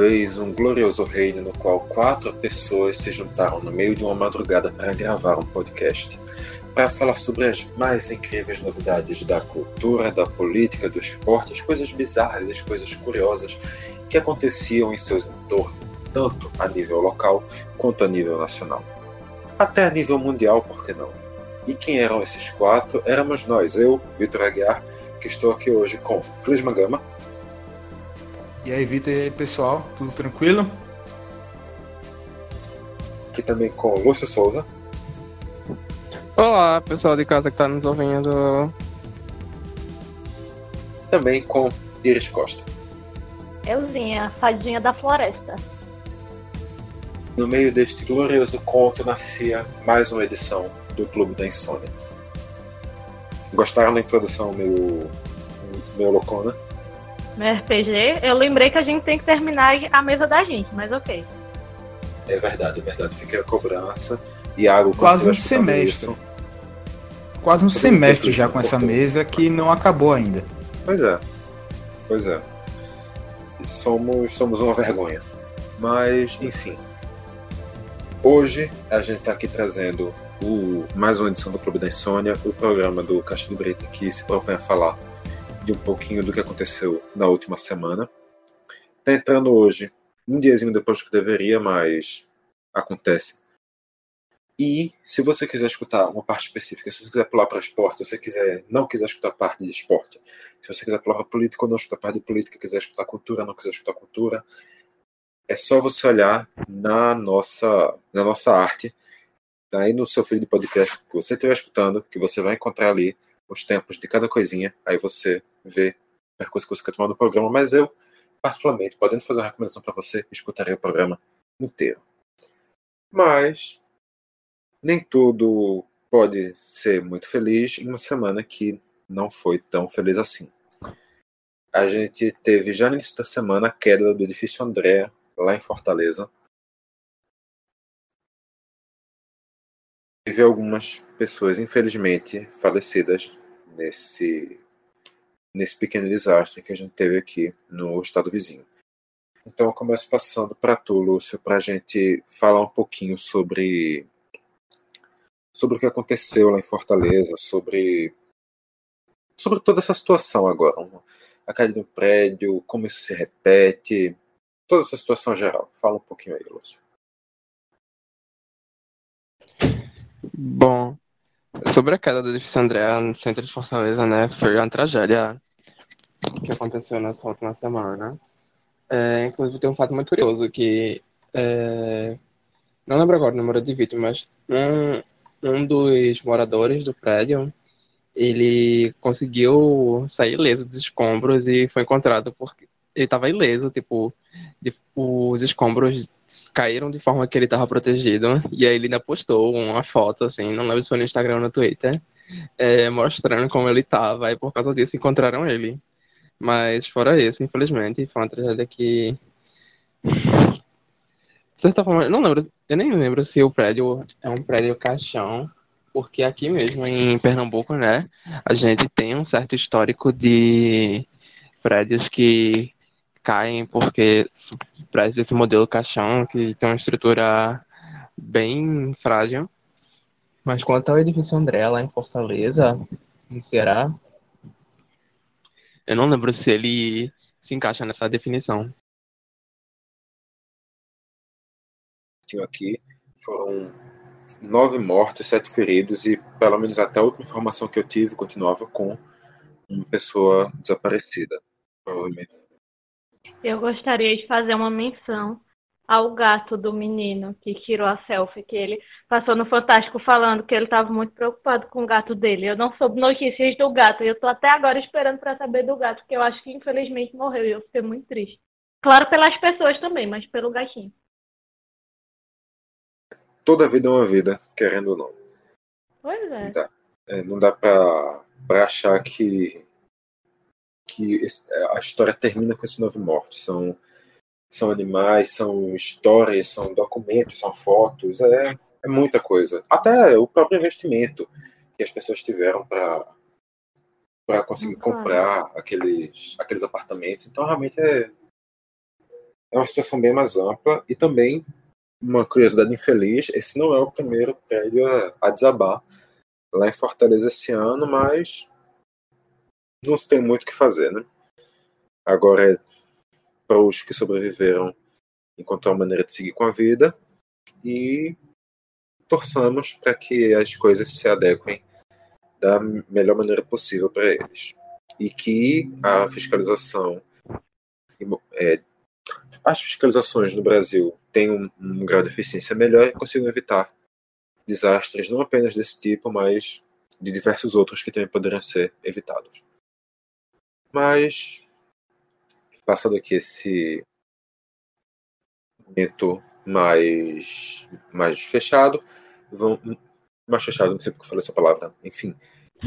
vez um glorioso reino no qual quatro pessoas se juntaram no meio de uma madrugada para gravar um podcast, para falar sobre as mais incríveis novidades da cultura, da política, do esporte, as coisas bizarras as coisas curiosas que aconteciam em seus entornos, tanto a nível local quanto a nível nacional. Até a nível mundial, por que não? E quem eram esses quatro? Éramos nós, eu, Vitor Aguiar, que estou aqui hoje com Clisma Gama. E aí, Vitor, e aí, pessoal, tudo tranquilo? Aqui também com Lúcio Souza. Olá, pessoal de casa que está nos ouvindo. Também com Iris Costa. Euzinha, fadinha da floresta. No meio deste glorioso conto nascia mais uma edição do Clube da Insônia. Gostaram da introdução meio, meio loucona? No RPG, eu lembrei que a gente tem que terminar a mesa da gente, mas ok. É verdade, é verdade. Fica a cobrança. Iago, Quase um semestre. Quase um semestre já com essa mesa que não acabou ainda. Pois é. Pois é. Somos, somos uma vergonha. Mas, enfim. Hoje a gente está aqui trazendo o, mais uma edição do Clube da Insônia, o programa do Caixa de Brita que se propõe a falar de um pouquinho do que aconteceu na última semana. Está entrando hoje, um diazinho depois que deveria, mas acontece. E se você quiser escutar uma parte específica, se você quiser pular para esporte, se você quiser, não quiser escutar parte de esporte, se você quiser pular para política ou não escutar parte de política, quiser escutar cultura, não quiser escutar cultura, é só você olhar na nossa, na nossa arte, tá aí no seu feed de podcast que você estiver escutando, que você vai encontrar ali os tempos de cada coisinha, aí você vê a percurso que você quer tomar no programa, mas eu, particularmente, podendo fazer uma recomendação para você, escutaria o programa inteiro. Mas nem tudo pode ser muito feliz em uma semana que não foi tão feliz assim. A gente teve já no início da semana a queda do edifício André, lá em Fortaleza. Algumas pessoas, infelizmente, falecidas nesse, nesse pequeno desastre que a gente teve aqui no estado vizinho. Então eu começo passando para tu, Lúcio, para a gente falar um pouquinho sobre sobre o que aconteceu lá em Fortaleza, sobre sobre toda essa situação agora, a caída do prédio, como isso se repete, toda essa situação geral. Fala um pouquinho aí, Lúcio. Bom, sobre a queda do edifício André no centro de Fortaleza, né, foi uma tragédia que aconteceu nessa última semana. É, inclusive tem um fato muito curioso que é, não lembro agora o número de vítimas, um, um dos moradores do prédio, ele conseguiu sair ileso dos escombros e foi encontrado porque ele estava ileso, tipo, de, os escombros caíram de forma que ele estava protegido, e aí ele ainda postou uma foto, assim, não lembro se foi no Instagram ou no Twitter, é, mostrando como ele estava, e por causa disso encontraram ele. Mas fora isso, infelizmente, foi uma tragédia que de certa forma, não lembro, eu nem lembro se o prédio é um prédio caixão, porque aqui mesmo em Pernambuco, né, a gente tem um certo histórico de prédios que caem porque prédios desse modelo caixão, que tem uma estrutura bem frágil. Mas quanto ao edifício André, lá em Fortaleza, em Ceará, eu não lembro se ele se encaixa nessa definição. aqui foram nove mortos, sete feridos e, pelo menos até a última informação que eu tive, continuava com uma pessoa desaparecida, provavelmente. Eu gostaria de fazer uma menção ao gato do menino que tirou a selfie, que ele passou no Fantástico falando que ele estava muito preocupado com o gato dele. Eu não soube notícias do gato e eu estou até agora esperando para saber do gato, que eu acho que infelizmente morreu e eu fiquei muito triste. Claro, pelas pessoas também, mas pelo gatinho toda vida é uma vida, querendo ou não. Pois é. Não dá, é, não dá pra achar que, que a história termina com esses nove mortos. São, são animais, são histórias, são documentos, são fotos, é, é muita coisa. Até o próprio investimento que as pessoas tiveram para para conseguir comprar aqueles, aqueles apartamentos. Então, realmente é, é uma situação bem mais ampla e também uma curiosidade infeliz, esse não é o primeiro prédio a, a desabar lá em Fortaleza esse ano, mas não se tem muito o que fazer, né? Agora é para os que sobreviveram encontrar uma maneira de seguir com a vida e torçamos para que as coisas se adequem da melhor maneira possível para eles e que a fiscalização é, as fiscalizações no Brasil tenham um, um grau de eficiência melhor e consigam evitar desastres não apenas desse tipo, mas de diversos outros que também poderiam ser evitados. Mas, passando aqui esse momento mais, mais fechado, vamos, mais fechado, não sei porque eu falei essa palavra, enfim,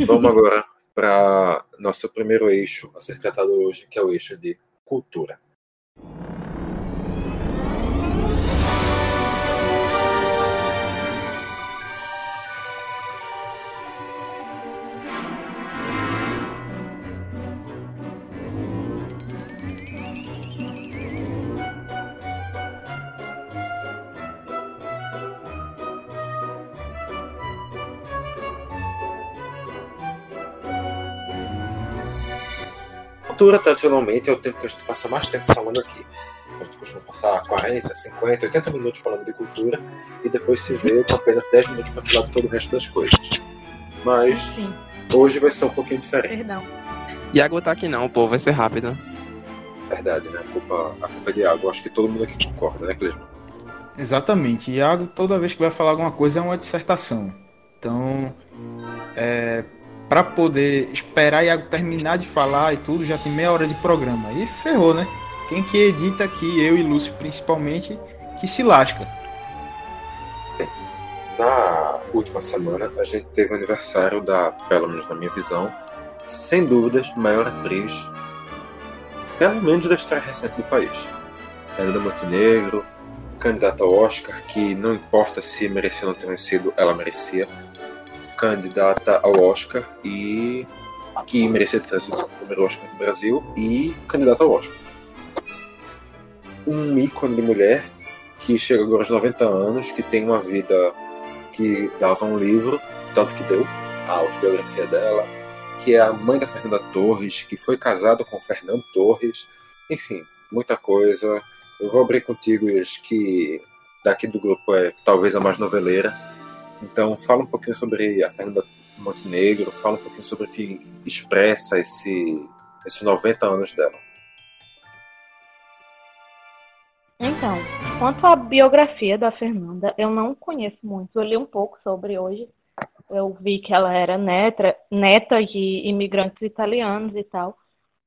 vamos agora para nosso primeiro eixo a ser tratado hoje, que é o eixo de cultura. Cultura, tradicionalmente, é o tempo que a gente passa mais tempo falando aqui. A gente costuma passar 40, 50, 80 minutos falando de cultura e depois se vê com apenas 10 minutos para falar de todo o resto das coisas. Mas Sim. hoje vai ser um pouquinho diferente. Perdão. Iago tá aqui não, pô, vai ser rápido. Verdade, né? A culpa, a culpa é de Iago. Acho que todo mundo aqui concorda, né, Clesma? Exatamente. Iago, toda vez que vai falar alguma coisa, é uma dissertação. Então, é, para poder esperar Iago terminar de falar e tudo, já tem meia hora de programa. E ferrou, né? Quem que edita aqui, eu e Lúcio principalmente, que se lasca. Na última semana, a gente teve o aniversário da, pelo menos na minha visão, sem dúvidas, maior atriz, pelo menos da história recente do país. Fernanda Montenegro, candidata ao Oscar, que não importa se merecia ou não ter vencido, ela merecia candidata ao Oscar e que merecia ter sido o primeiro Oscar no Brasil e candidata ao Oscar. Um ícone de mulher que chega agora aos 90 anos, que tem uma vida que dava um livro, tanto que deu, a autobiografia dela, que é a mãe da Fernanda Torres, que foi casada com Fernando Torres, enfim, muita coisa. Eu vou abrir contigo, Iris, que daqui do grupo é talvez a mais noveleira, então, fala um pouquinho sobre a Fernanda Montenegro, fala um pouquinho sobre o que expressa esse, esses 90 anos dela. Então, quanto à biografia da Fernanda, eu não conheço muito. Eu li um pouco sobre hoje. Eu vi que ela era neta, neta de imigrantes italianos e tal.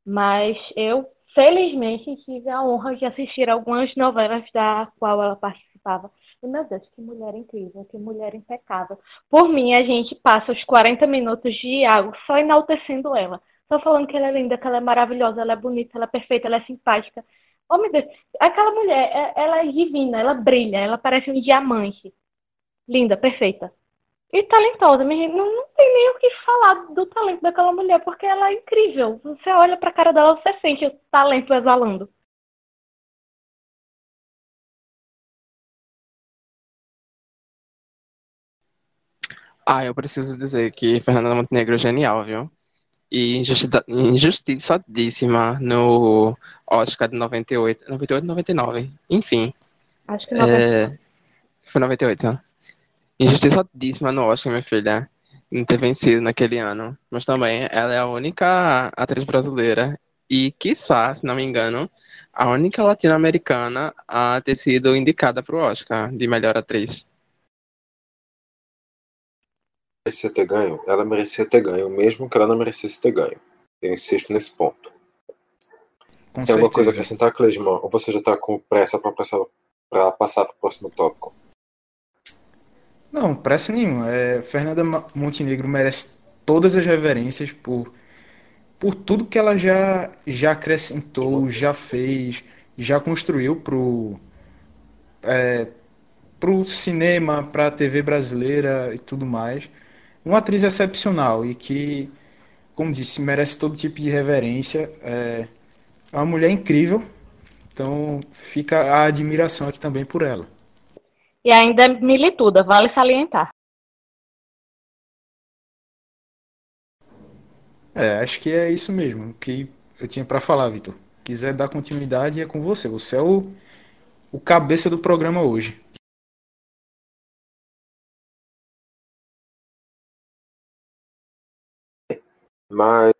Mas eu, felizmente, tive a honra de assistir algumas novelas da qual ela participava. E, meu Deus, que mulher incrível, que mulher impecável. Por mim, a gente passa os 40 minutos de Iago só enaltecendo ela. Só falando que ela é linda, que ela é maravilhosa, ela é bonita, ela é perfeita, ela é simpática. Oh, meu Deus, aquela mulher, é, ela é divina, ela brilha, ela parece um diamante. Linda, perfeita. E talentosa, não, não tem nem o que falar do talento daquela mulher, porque ela é incrível. Você olha pra cara dela, você sente o talento exalando. Ah, eu preciso dizer que Fernanda Montenegro é genial, viu? E injustiçadíssima no Oscar de 98, 98, 99, enfim. Acho que 98. É, foi 98, né? Injustiçadíssima no Oscar, minha filha, não ter vencido naquele ano. Mas também ela é a única atriz brasileira e, quiçá, se não me engano, a única latino-americana a ter sido indicada para o Oscar de melhor atriz merecia ter ganho, ela merecia ter ganho, mesmo que ela não merecesse ter ganho. Eu insisto nesse ponto. Com Tem certeza. alguma coisa a acrescentar, Cleisman? Ou você já está com pressa para passar, pra passar para o próximo tópico? Não, pressa nenhuma. É, Fernanda Montenegro merece todas as reverências por, por tudo que ela já, já acrescentou, já fez, já construiu pro, é, pro cinema, pra TV brasileira e tudo mais uma atriz excepcional e que, como disse, merece todo tipo de reverência. É, é uma mulher incrível Então fica a admiração aqui também por ela. E ainda é milituda, vale salientar. É, acho que é isso mesmo que eu tinha para falar, Vitor. Quiser dar continuidade, é com você. Você é o, o cabeça do programa hoje. Mas,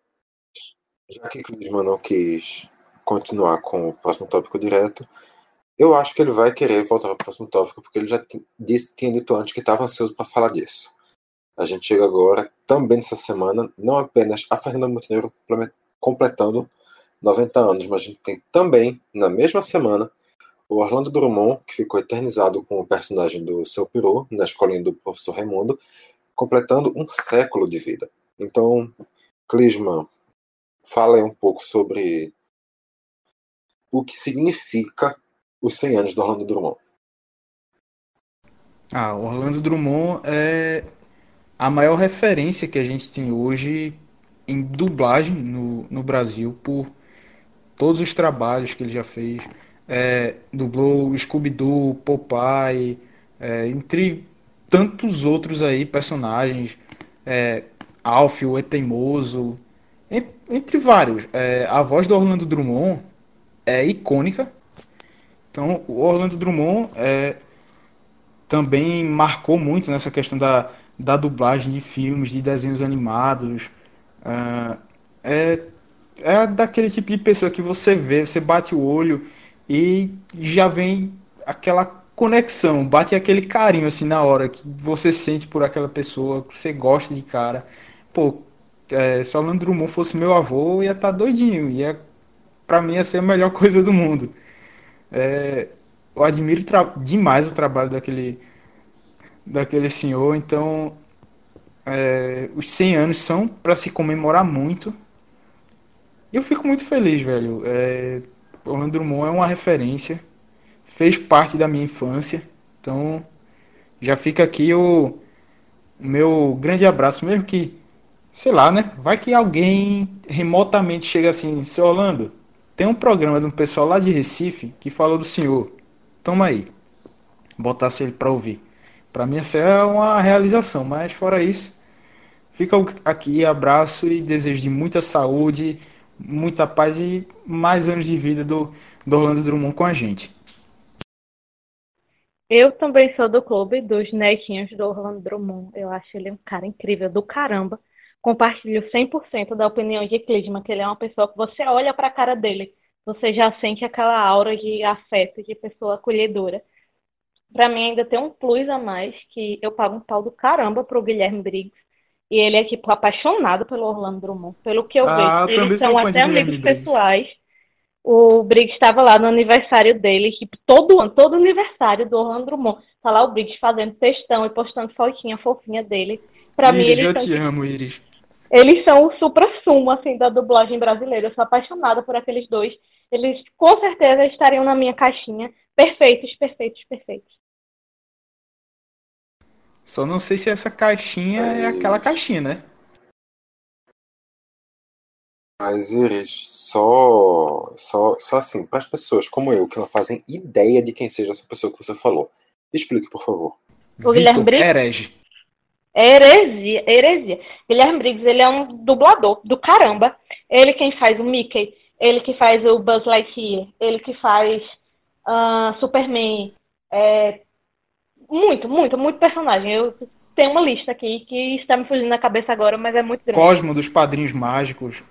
já que Clisman não quis continuar com o próximo tópico direto, eu acho que ele vai querer voltar para o próximo tópico, porque ele já disse, tinha dito antes que estava ansioso para falar disso. A gente chega agora, também nessa semana, não apenas a Fernanda Montenegro completando 90 anos, mas a gente tem também, na mesma semana, o Orlando Drummond, que ficou eternizado com o personagem do seu peru na escolinha do professor Raimundo, completando um século de vida. Então, Clisman, fala aí um pouco sobre o que significa os 100 anos do Orlando Drummond. Ah, Orlando Drummond é a maior referência que a gente tem hoje em dublagem no, no Brasil por todos os trabalhos que ele já fez. É, dublou Scooby-Doo, Popeye, é, entre tantos outros aí personagens. É, Alf, o Eteimoso, entre vários. É, a voz do Orlando Drummond é icônica. Então, o Orlando Drummond é, também marcou muito nessa questão da, da dublagem de filmes, de desenhos animados. É, é daquele tipo de pessoa que você vê, você bate o olho e já vem aquela conexão, bate aquele carinho assim na hora que você sente por aquela pessoa, que você gosta de cara pô, é, se o Orlando Drummond fosse meu avô, ia estar tá doidinho. Ia, pra mim ia ser a melhor coisa do mundo. É, eu admiro demais o trabalho daquele, daquele senhor. Então, é, os 100 anos são para se comemorar muito. E eu fico muito feliz, velho. É, Orlando Drummond é uma referência. Fez parte da minha infância. Então, já fica aqui o meu grande abraço, mesmo que sei lá, né? Vai que alguém remotamente chega assim, seu Orlando, tem um programa de um pessoal lá de Recife que falou do senhor. Toma aí. Botasse ele para ouvir. Para mim essa é uma realização, mas fora isso, fica aqui, abraço e desejo de muita saúde, muita paz e mais anos de vida do, do Orlando Drummond com a gente. Eu também sou do clube dos netinhos do Orlando Drummond. Eu acho ele um cara incrível do caramba compartilho 100% da opinião de Clisma, que ele é uma pessoa que você olha para a cara dele, você já sente aquela aura de afeto, de pessoa acolhedora. Para mim ainda tem um plus a mais, que eu pago um pau do caramba pro Guilherme Briggs, e ele é, tipo, apaixonado pelo Orlando Drummond, pelo que eu ah, vejo. Eles são até amigos pessoais. O Briggs estava lá no aniversário dele, tipo, todo ano, todo aniversário do Orlando Drummond. Tá lá o Briggs fazendo textão e postando fotinha fofinha dele. Pra Iris, mim, eles eu te amo, Iris. Eles são o supra-sumo, assim, da dublagem brasileira. Eu sou apaixonada por aqueles dois. Eles, com certeza, estariam na minha caixinha. Perfeitos, perfeitos, perfeitos. Só não sei se essa caixinha é, é aquela caixinha, né? Mas, Iris, só, só, só assim, para as pessoas como eu, que não fazem ideia de quem seja essa pessoa que você falou, explique, por favor. O Guilherme Briggs? Herege. É heresia, heresia. Guilherme Briggs, ele é um dublador do caramba. Ele quem faz o Mickey, ele que faz o Buzz Lightyear, ele que faz uh, Superman. É, muito, muito, muito personagem. Eu tenho uma lista aqui que está me fugindo na cabeça agora, mas é muito grande. Cosmo dos Padrinhos Mágicos.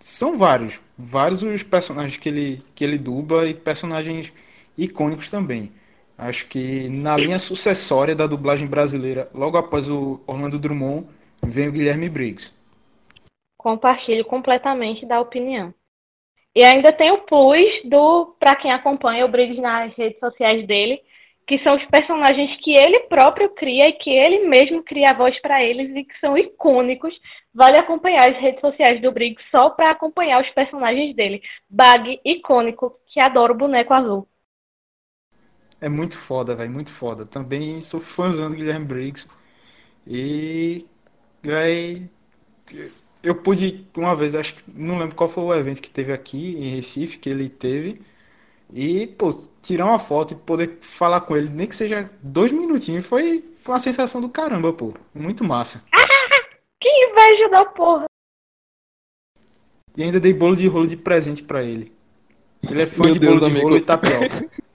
São vários, vários os personagens que ele, que ele dubla e personagens icônicos também. Acho que na linha sucessória da dublagem brasileira, logo após o Orlando Drummond, vem o Guilherme Briggs. Compartilho completamente da opinião. E ainda tem o plus do para quem acompanha o Briggs nas redes sociais dele, que são os personagens que ele próprio cria e que ele mesmo cria a voz para eles e que são icônicos. Vale acompanhar as redes sociais do Briggs só para acompanhar os personagens dele. Bag icônico, que adora o boneco azul. É muito foda, velho, muito foda. Também sou fãzão do Guilherme Briggs. E. Véi, eu pude uma vez, acho que não lembro qual foi o evento que teve aqui em Recife, que ele teve. E, pô, tirar uma foto e poder falar com ele, nem que seja dois minutinhos, foi uma sensação do caramba, pô. Muito massa. que inveja da porra! E ainda dei bolo de rolo de presente para ele. Ele é fã Meu de Deus, bolo de amigo. rolo e tapioca.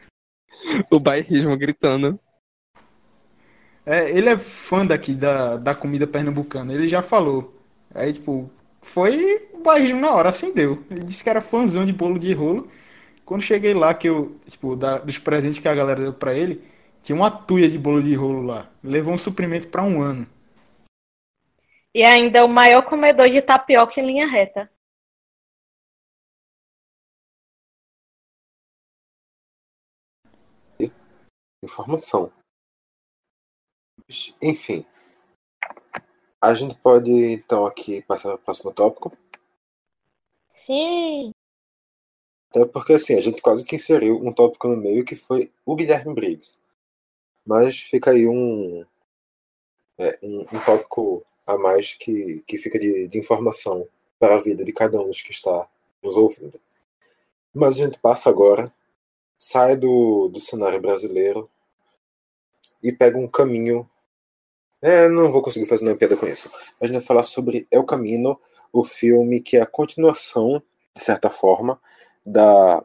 O bairrismo gritando. É, ele é fã daqui da, da comida pernambucana, ele já falou. Aí, tipo, foi o bairrismo na hora, acendeu. Ele disse que era fãzão de bolo de rolo. Quando cheguei lá, que eu, tipo, da- dos presentes que a galera deu pra ele, tinha uma tuia de bolo de rolo lá. Levou um suprimento pra um ano. E ainda é o maior comedor de tapioca em linha reta. Informação. Enfim. A gente pode então aqui passar para o próximo tópico. Sim. Até porque assim, a gente quase que inseriu um tópico no meio que foi o Guilherme Briggs. Mas fica aí um, é, um, um tópico a mais que, que fica de, de informação para a vida de cada um dos que está nos ouvindo. Mas a gente passa agora, sai do, do cenário brasileiro e pega um caminho. É, não vou conseguir fazer nenhuma piada com isso. A gente vai falar sobre El Camino, o filme que é a continuação, de certa forma, da.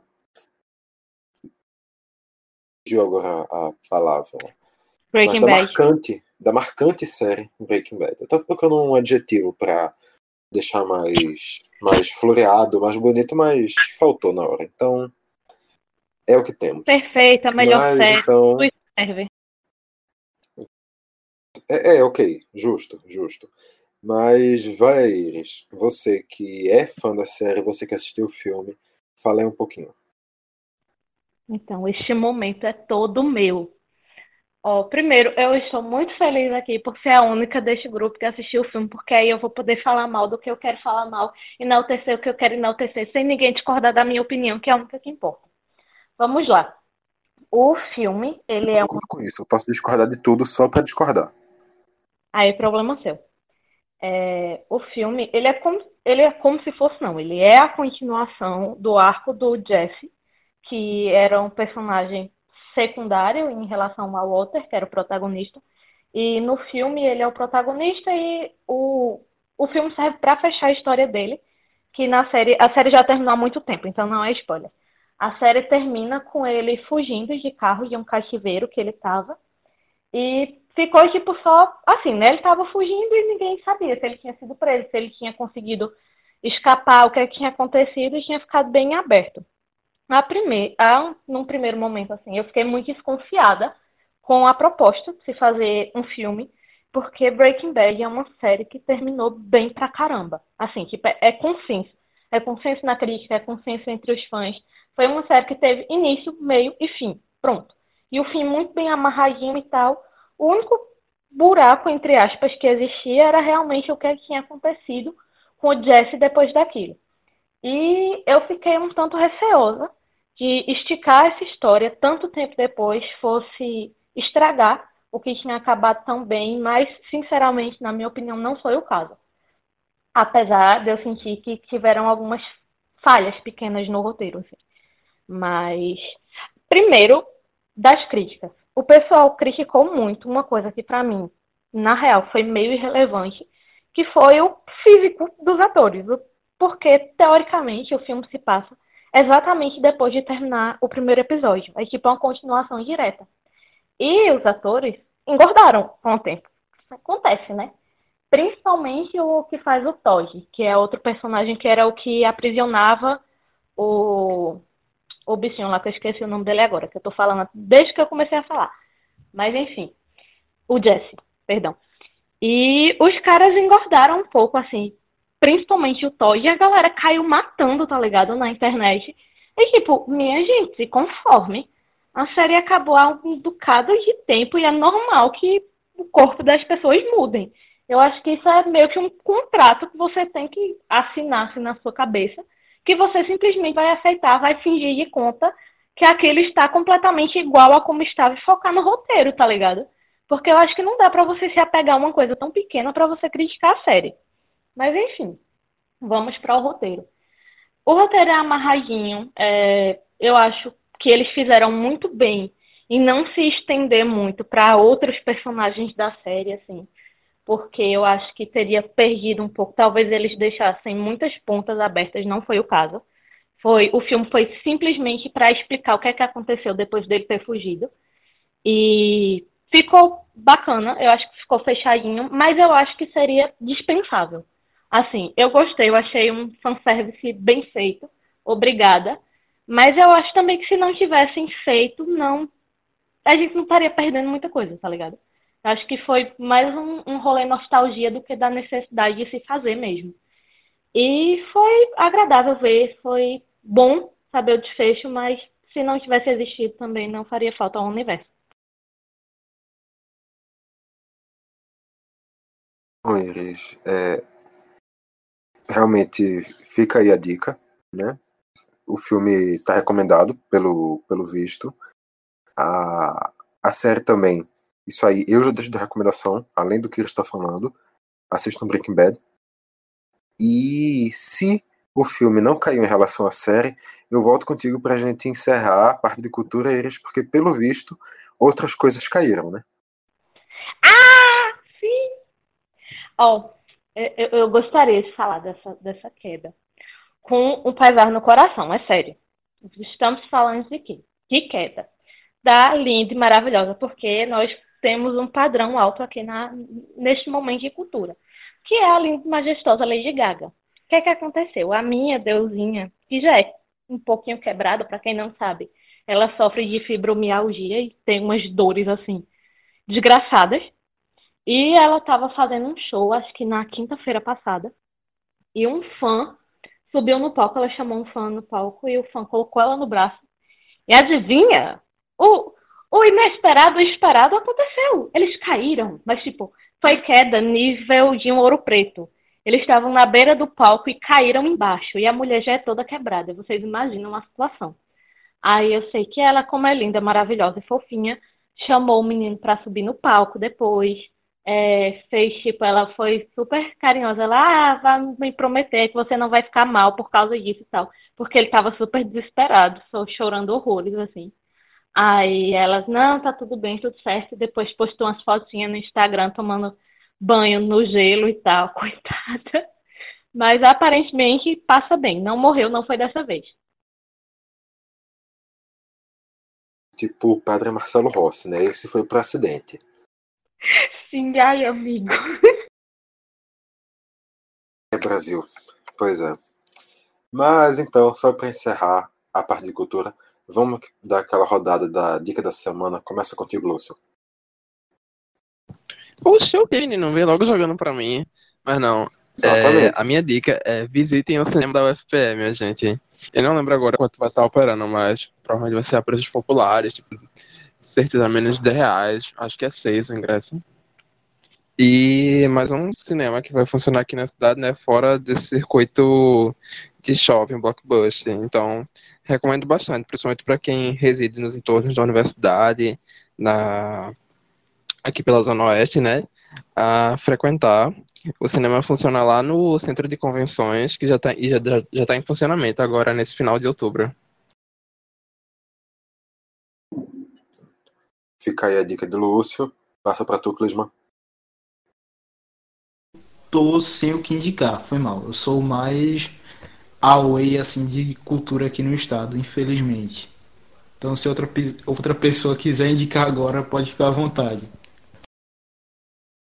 Fugiu agora a palavra. Breaking da Bad. marcante, da marcante série Breaking Bad. Eu tava procurando um adjetivo pra deixar mais, mais floreado, mais bonito, mas faltou na hora. Então, é o que temos. Perfeita, a melhor mas, série. então, Serve. É, é, ok, justo, justo. Mas, vai, Iris, você que é fã da série, você que assistiu o filme, fala aí um pouquinho. Então, este momento é todo meu. Ó, primeiro, eu estou muito feliz aqui por ser a única deste grupo que assistiu o filme, porque aí eu vou poder falar mal do que eu quero falar mal, enaltecer o que eu quero enaltecer, sem ninguém discordar da minha opinião, que é a única que importa. Vamos lá. O filme, ele é Eu um com isso. Eu posso discordar de tudo só pra discordar. Aí, problema seu. É, o filme, ele é, como, ele é como se fosse, não, ele é a continuação do arco do Jesse, que era um personagem secundário em relação ao Walter, que era o protagonista. E no filme ele é o protagonista e o, o filme serve para fechar a história dele, que na série, a série já terminou há muito tempo, então não é spoiler. A série termina com ele fugindo de carro de um cativeiro que ele estava. E ficou tipo só assim, né? Ele estava fugindo e ninguém sabia se ele tinha sido preso, se ele tinha conseguido escapar, o que, é que tinha acontecido e tinha ficado bem aberto. A primeir, a, num primeiro momento, assim, eu fiquei muito desconfiada com a proposta de se fazer um filme, porque Breaking Bad é uma série que terminou bem pra caramba. Assim, tipo, é, é consenso. É consenso na crítica, é consenso entre os fãs. Foi uma série que teve início, meio e fim. Pronto. E o fim muito bem amarradinho e tal. O único buraco, entre aspas, que existia era realmente o que tinha acontecido com o Jesse depois daquilo. E eu fiquei um tanto receosa de esticar essa história tanto tempo depois fosse estragar o que tinha acabado tão bem, mas sinceramente, na minha opinião, não foi o caso. Apesar de eu sentir que tiveram algumas falhas pequenas no roteiro. Assim. Mas, primeiro, das críticas. O pessoal criticou muito uma coisa que, para mim, na real, foi meio irrelevante, que foi o físico dos atores. Porque, teoricamente, o filme se passa exatamente depois de terminar o primeiro episódio. É tipo uma continuação direta. E os atores engordaram com o tempo. Acontece, né? Principalmente o que faz o Todd, que é outro personagem que era o que aprisionava o, o bichinho lá, que eu esqueci o nome dele agora, que eu tô falando desde que eu comecei a falar. Mas enfim, o Jesse, perdão. E os caras engordaram um pouco, assim, principalmente o Todd, e a galera caiu matando, tá ligado, na internet. E tipo, minha gente, se conforme. A série acabou há um bocado de tempo e é normal que o corpo das pessoas mudem. Eu acho que isso é meio que um contrato que você tem que assinar assim, na sua cabeça, que você simplesmente vai aceitar, vai fingir de conta que aquilo está completamente igual a como estava e focar no roteiro, tá ligado? Porque eu acho que não dá pra você se apegar a uma coisa tão pequena pra você criticar a série. Mas enfim, vamos para o roteiro. O roteiro é amarradinho. É, eu acho que eles fizeram muito bem em não se estender muito para outros personagens da série, assim. Porque eu acho que teria perdido um pouco. Talvez eles deixassem muitas pontas abertas, não foi o caso. Foi, o filme foi simplesmente para explicar o que é que aconteceu depois dele ter fugido. E ficou bacana, eu acho que ficou fechadinho, mas eu acho que seria dispensável. Assim, eu gostei, eu achei um fanservice bem feito, obrigada. Mas eu acho também que se não tivessem feito, não. A gente não estaria perdendo muita coisa, tá ligado? Acho que foi mais um, um rolê nostalgia do que da necessidade de se fazer mesmo. E foi agradável ver, foi bom saber o desfecho, mas se não tivesse existido também não faria falta ao universo. Bom, Iris, é, realmente fica aí a dica, né? O filme está recomendado pelo, pelo visto. A, a série também. Isso aí eu já deixo de recomendação, além do que ele está falando. Assistam Breaking Bad. E se o filme não caiu em relação à série, eu volto contigo para a gente encerrar a parte de cultura, Iris, porque pelo visto outras coisas caíram, né? Ah, sim! Ó, oh, eu, eu, gostaria de falar dessa, dessa queda com um pesar no coração, é sério. Estamos falando de quê? De queda. Da linda e maravilhosa, porque nós temos um padrão alto aqui na, neste momento de cultura, que é a linda majestosa Lady Gaga. O que é que aconteceu? A minha deusinha, que já é um pouquinho quebrada, para quem não sabe, ela sofre de fibromialgia e tem umas dores assim desgraçadas. E ela estava fazendo um show, acho que na quinta-feira passada, e um fã subiu no palco, ela chamou um fã no palco e o fã colocou ela no braço. E adivinha? O, o inesperado, o esperado aconteceu. Eles caíram, mas tipo, foi queda nível de um ouro preto. Eles estavam na beira do palco e caíram embaixo. E a mulher já é toda quebrada. Vocês imaginam a situação. Aí eu sei que ela, como é linda, maravilhosa e fofinha, chamou o menino para subir no palco depois é, fez, tipo, ela foi super carinhosa. Ela, ah, vai me prometer que você não vai ficar mal por causa disso e tal. Porque ele tava super desesperado, chorando horrores, assim. Aí elas, não, tá tudo bem, tudo certo. Depois postou umas fotinhas no Instagram tomando banho no gelo e tal, coitada. Mas aparentemente passa bem, não morreu, não foi dessa vez. Tipo o padre Marcelo Rossi, né? Esse foi pro acidente. Sim, ai, amigo. É Brasil. Pois é. Mas então, só para encerrar a parte de cultura, vamos dar aquela rodada da dica da semana. Começa contigo, Lúcio. O menino, veio logo jogando para mim. Mas não. É, a minha dica é visitem o cinema da UFPE, minha gente. Eu não lembro agora quanto vai estar operando, mas provavelmente vai ser a preços populares, tipo, certeza menos de 10 reais. Acho que é 6 o ingresso. E mais um cinema que vai funcionar aqui na cidade, né? Fora desse circuito de shopping, blockbuster. Então, recomendo bastante, principalmente para quem reside nos entornos da universidade, na aqui pela Zona Oeste, né? A frequentar. O cinema funciona lá no centro de convenções, que já está já, já tá em funcionamento agora nesse final de outubro. Fica aí a dica do Lúcio. Passa para tu, Clisman tô sem o que indicar, foi mal. Eu sou mais away assim de cultura aqui no estado, infelizmente. Então se outra, outra pessoa quiser indicar agora, pode ficar à vontade.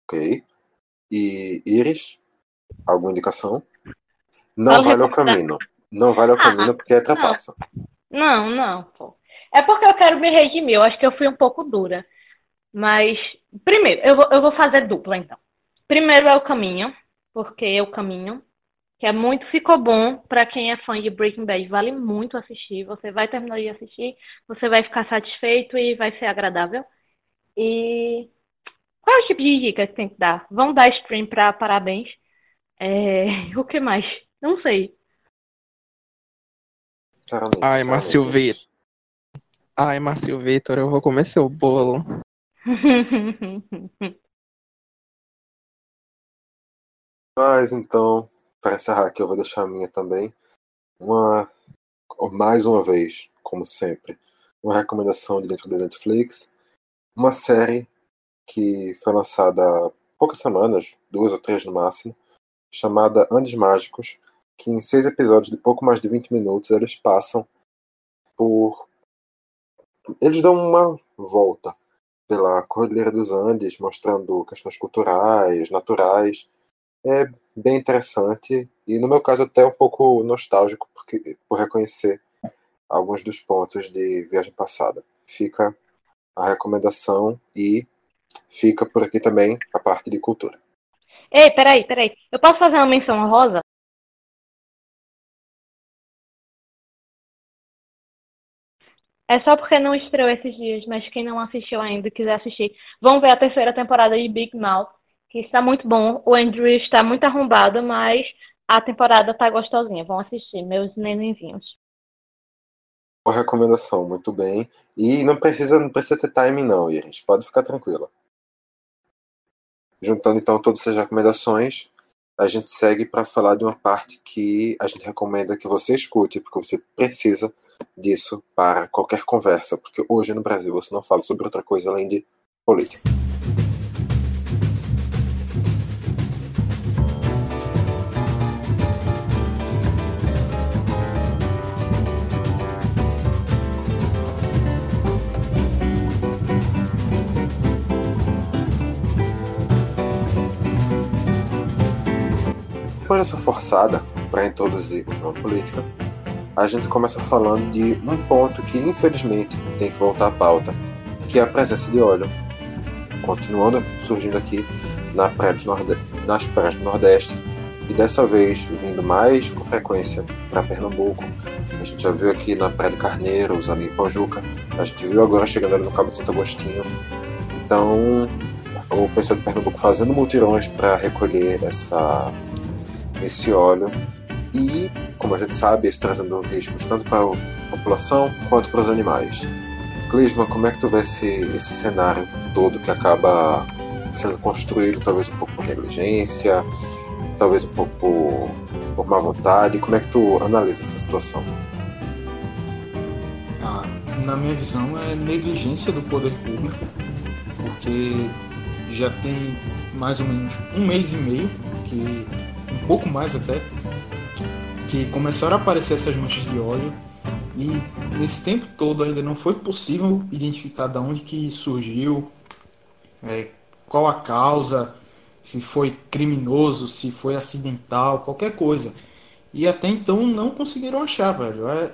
Ok. E Iris, alguma indicação? Não vale o caminho. Não vale o ah, caminho porque é trapaça. Não, não, pô. É porque eu quero me redimir. Eu acho que eu fui um pouco dura. Mas, primeiro, eu vou, eu vou fazer dupla, então. Primeiro é o caminho, porque é o caminho, que é muito, ficou bom para quem é fã de Breaking Bad, vale muito assistir. Você vai terminar de assistir, você vai ficar satisfeito e vai ser agradável. E qual é o tipo de dica que tem que dar? Vão dar stream para parabéns. É... O que mais? Não sei. Ai, Márcio Vitor. Ai, Márcio Vitor, eu vou comer seu bolo. Mas então, para encerrar aqui, eu vou deixar a minha também. Uma, mais uma vez, como sempre, uma recomendação de dentro da Netflix. Uma série que foi lançada há poucas semanas, duas ou três no máximo, chamada Andes Mágicos, que em seis episódios de pouco mais de 20 minutos eles passam por. Eles dão uma volta pela Cordilheira dos Andes, mostrando questões culturais, naturais. É bem interessante e, no meu caso, até um pouco nostálgico porque, por reconhecer alguns dos pontos de viagem passada. Fica a recomendação e fica por aqui também a parte de cultura. Ei, peraí, peraí. Eu posso fazer uma menção rosa? É só porque não estreou esses dias, mas quem não assistiu ainda e quiser assistir, vão ver a terceira temporada de Big Mouth, que está muito bom. O Andrew está muito arrombado, mas a temporada está gostosinha. Vão assistir, meus nenenzinhos. Boa recomendação, muito bem. E não precisa, não precisa ter timing não, Iris. Pode ficar tranquila. Juntando então todas essas recomendações, a gente segue para falar de uma parte que a gente recomenda que você escute, porque você precisa disso para qualquer conversa, porque hoje no Brasil você não fala sobre outra coisa além de política. Dessa forçada para introduzir o tema política, a gente começa falando de um ponto que infelizmente tem que voltar à pauta, que é a presença de óleo. Continuando surgindo aqui na praia nas praias do Nordeste, e dessa vez vindo mais com frequência para Pernambuco. A gente já viu aqui na Praia do Carneiro, os amigos Pojuca, a gente viu agora chegando ali no Cabo de Santo Agostinho. Então, o pessoal de Pernambuco fazendo multirões para recolher essa, esse óleo e, como a gente sabe, isso trazendo riscos tanto para a população quanto para os animais. Clisma, como é que tu vê esse, esse cenário todo que acaba sendo construído, talvez um pouco por negligência, talvez um pouco por, por má vontade? Como é que tu analisa essa situação? Ah, na minha visão, é negligência do poder público, porque já tem mais ou menos um mês e meio, que um pouco mais até, que começaram a aparecer essas manchas de óleo e nesse tempo todo ainda não foi possível identificar de onde que surgiu, é, qual a causa, se foi criminoso, se foi acidental, qualquer coisa. E até então não conseguiram achar, velho. É,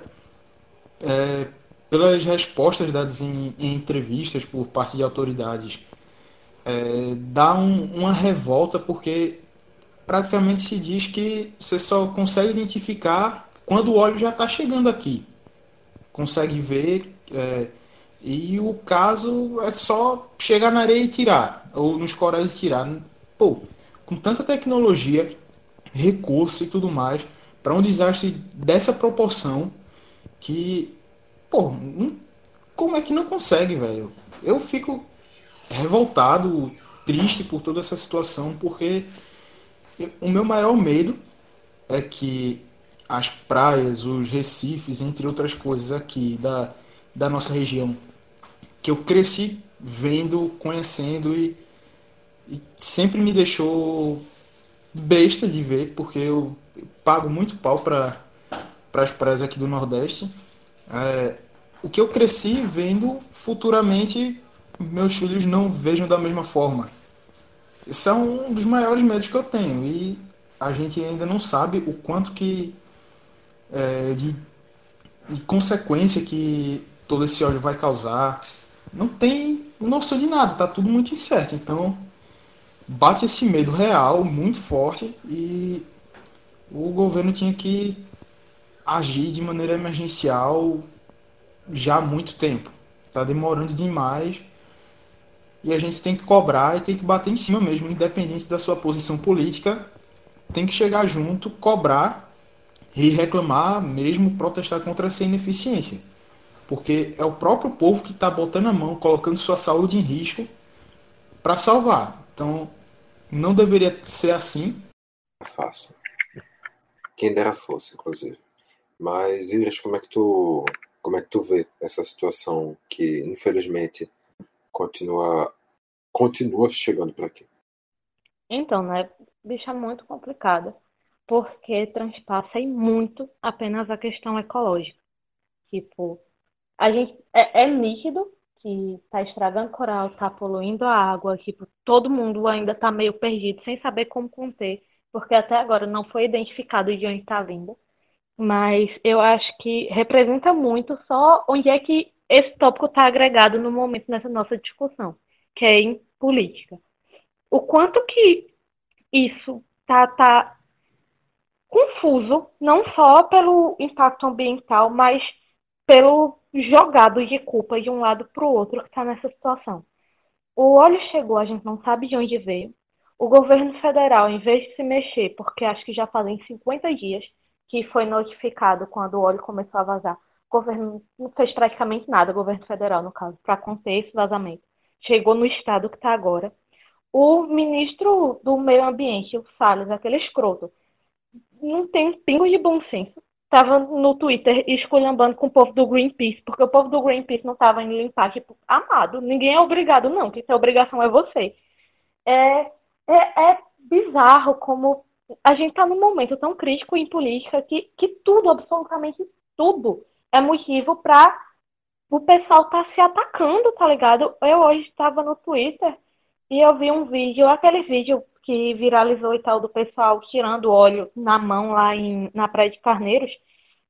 é, pelas respostas dadas em, em, entrevistas por parte de autoridades, é, dá um, uma revolta porque praticamente se diz que você só consegue identificar quando o óleo já está chegando aqui. Consegue ver. É, e o caso é só chegar na areia e tirar, ou nos corais e tirar. Pô, com tanta tecnologia, recurso e tudo mais, para um desastre dessa proporção, que. Pô, como é que não consegue, velho? Eu fico revoltado, triste por toda essa situação, porque o meu maior medo é que as praias, os recifes, entre outras coisas aqui da, da nossa região, que eu cresci vendo, conhecendo e, e sempre me deixou besta de ver, porque eu pago muito pau para as praias aqui do Nordeste. É, o que eu cresci vendo, futuramente meus filhos não vejam da mesma forma. Esse é um dos maiores medos que eu tenho. E a gente ainda não sabe o quanto que é, de, de consequência que todo esse óleo vai causar. Não tem noção de nada, tá tudo muito incerto. Então, bate esse medo real, muito forte, e o governo tinha que agir de maneira emergencial já há muito tempo. Tá demorando demais e a gente tem que cobrar e tem que bater em cima mesmo, independente da sua posição política. Tem que chegar junto, cobrar e reclamar, mesmo protestar contra essa ineficiência. Porque é o próprio povo que está botando a mão, colocando sua saúde em risco para salvar. Então, não deveria ser assim. É fácil. Quem dera fosse, inclusive. Mas, Iris, como é que tu, como é que tu vê essa situação que, infelizmente, continua, continua chegando por aqui? Então, né, deixa muito complicado, porque transpassa muito apenas a questão ecológica. Tipo, a gente é, é nítido que está estragando coral, está poluindo a água, tipo, todo mundo ainda está meio perdido, sem saber como conter, porque até agora não foi identificado de onde está vindo. Mas eu acho que representa muito só onde é que esse tópico está agregado no momento nessa nossa discussão, que é em política. O quanto que isso tá, tá confuso, não só pelo impacto ambiental, mas pelo jogado de culpa de um lado para o outro que está nessa situação. O óleo chegou, a gente não sabe de onde veio. O governo federal, em vez de se mexer, porque acho que já fazem 50 dias que foi notificado quando o óleo começou a vazar, o governo não fez praticamente nada, o governo federal, no caso, para conter esse vazamento. Chegou no estado que está agora. O ministro do Meio Ambiente, o Salles, aquele escroto, não tem um pingo de bom senso. Estava no Twitter esculhambando com o povo do Greenpeace, porque o povo do Greenpeace não estava indo limpar, tipo, amado, ninguém é obrigado, não, quem tem obrigação é você. É, é, é bizarro como a gente está num momento tão crítico em política que, que tudo, absolutamente tudo, é motivo para o pessoal tá se atacando, tá ligado? Eu hoje estava no Twitter e eu vi um vídeo, aquele vídeo que viralizou e tal, do pessoal tirando óleo na mão lá em, na Praia de Carneiros,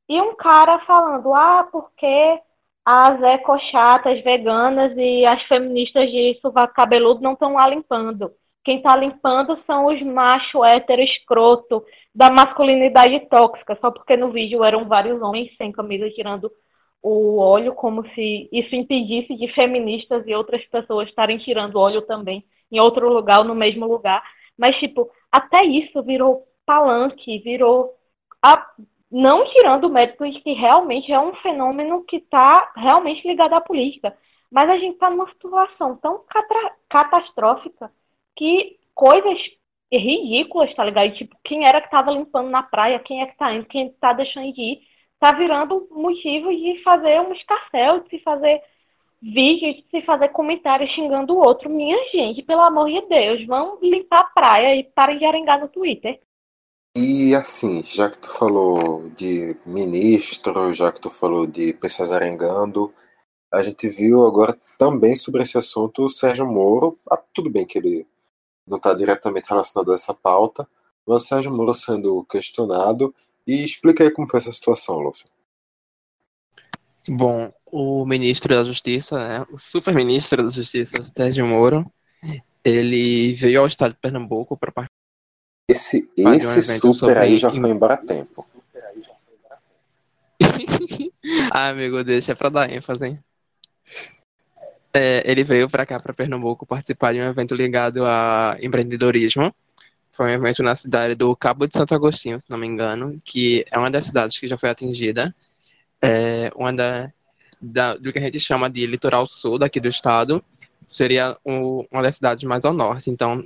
e um cara falando, ah, porque as ecochatas veganas e as feministas de sovaco cabeludo não estão lá limpando. Quem está limpando são os machos hétero escroto da masculinidade tóxica, só porque no vídeo eram vários homens sem camisa tirando o óleo, como se isso impedisse de feministas e outras pessoas estarem tirando óleo também em outro lugar ou no mesmo lugar. Mas, tipo, até isso virou palanque, virou. A... Não tirando o mérito de que realmente é um fenômeno que está realmente ligado à política. Mas a gente está numa situação tão catra... catastrófica que coisas ridículas, tá ligado? Tipo, quem era que estava limpando na praia, quem é que está indo, quem está deixando de ir, tá virando motivo de fazer um escarcel, de se fazer vídeos, de se fazer comentários xingando o outro. Minha gente, pelo amor de Deus, vão limpar a praia e parem de arengar no Twitter. E assim, já que tu falou de ministro, já que tu falou de pessoas arengando, a gente viu agora também sobre esse assunto o Sérgio Moro. Ah, tudo bem que ele não está diretamente relacionado a essa pauta, mas Sérgio Moro sendo questionado. E explica aí como foi essa situação, Lúcio. Bom, o ministro da Justiça, né, o super-ministro da Justiça, Sérgio Moro, ele veio ao estado de Pernambuco para participar esse, esse um super aí já foi embora a tempo. ah, amigo, deixa pra dar ênfase, hein? É, ele veio para cá, para Pernambuco, participar de um evento ligado a empreendedorismo. Foi um evento na cidade do Cabo de Santo Agostinho, se não me engano, que é uma das cidades que já foi atingida. É uma da, da, do que a gente chama de litoral sul daqui do estado. Seria o, uma das cidades mais ao norte. Então,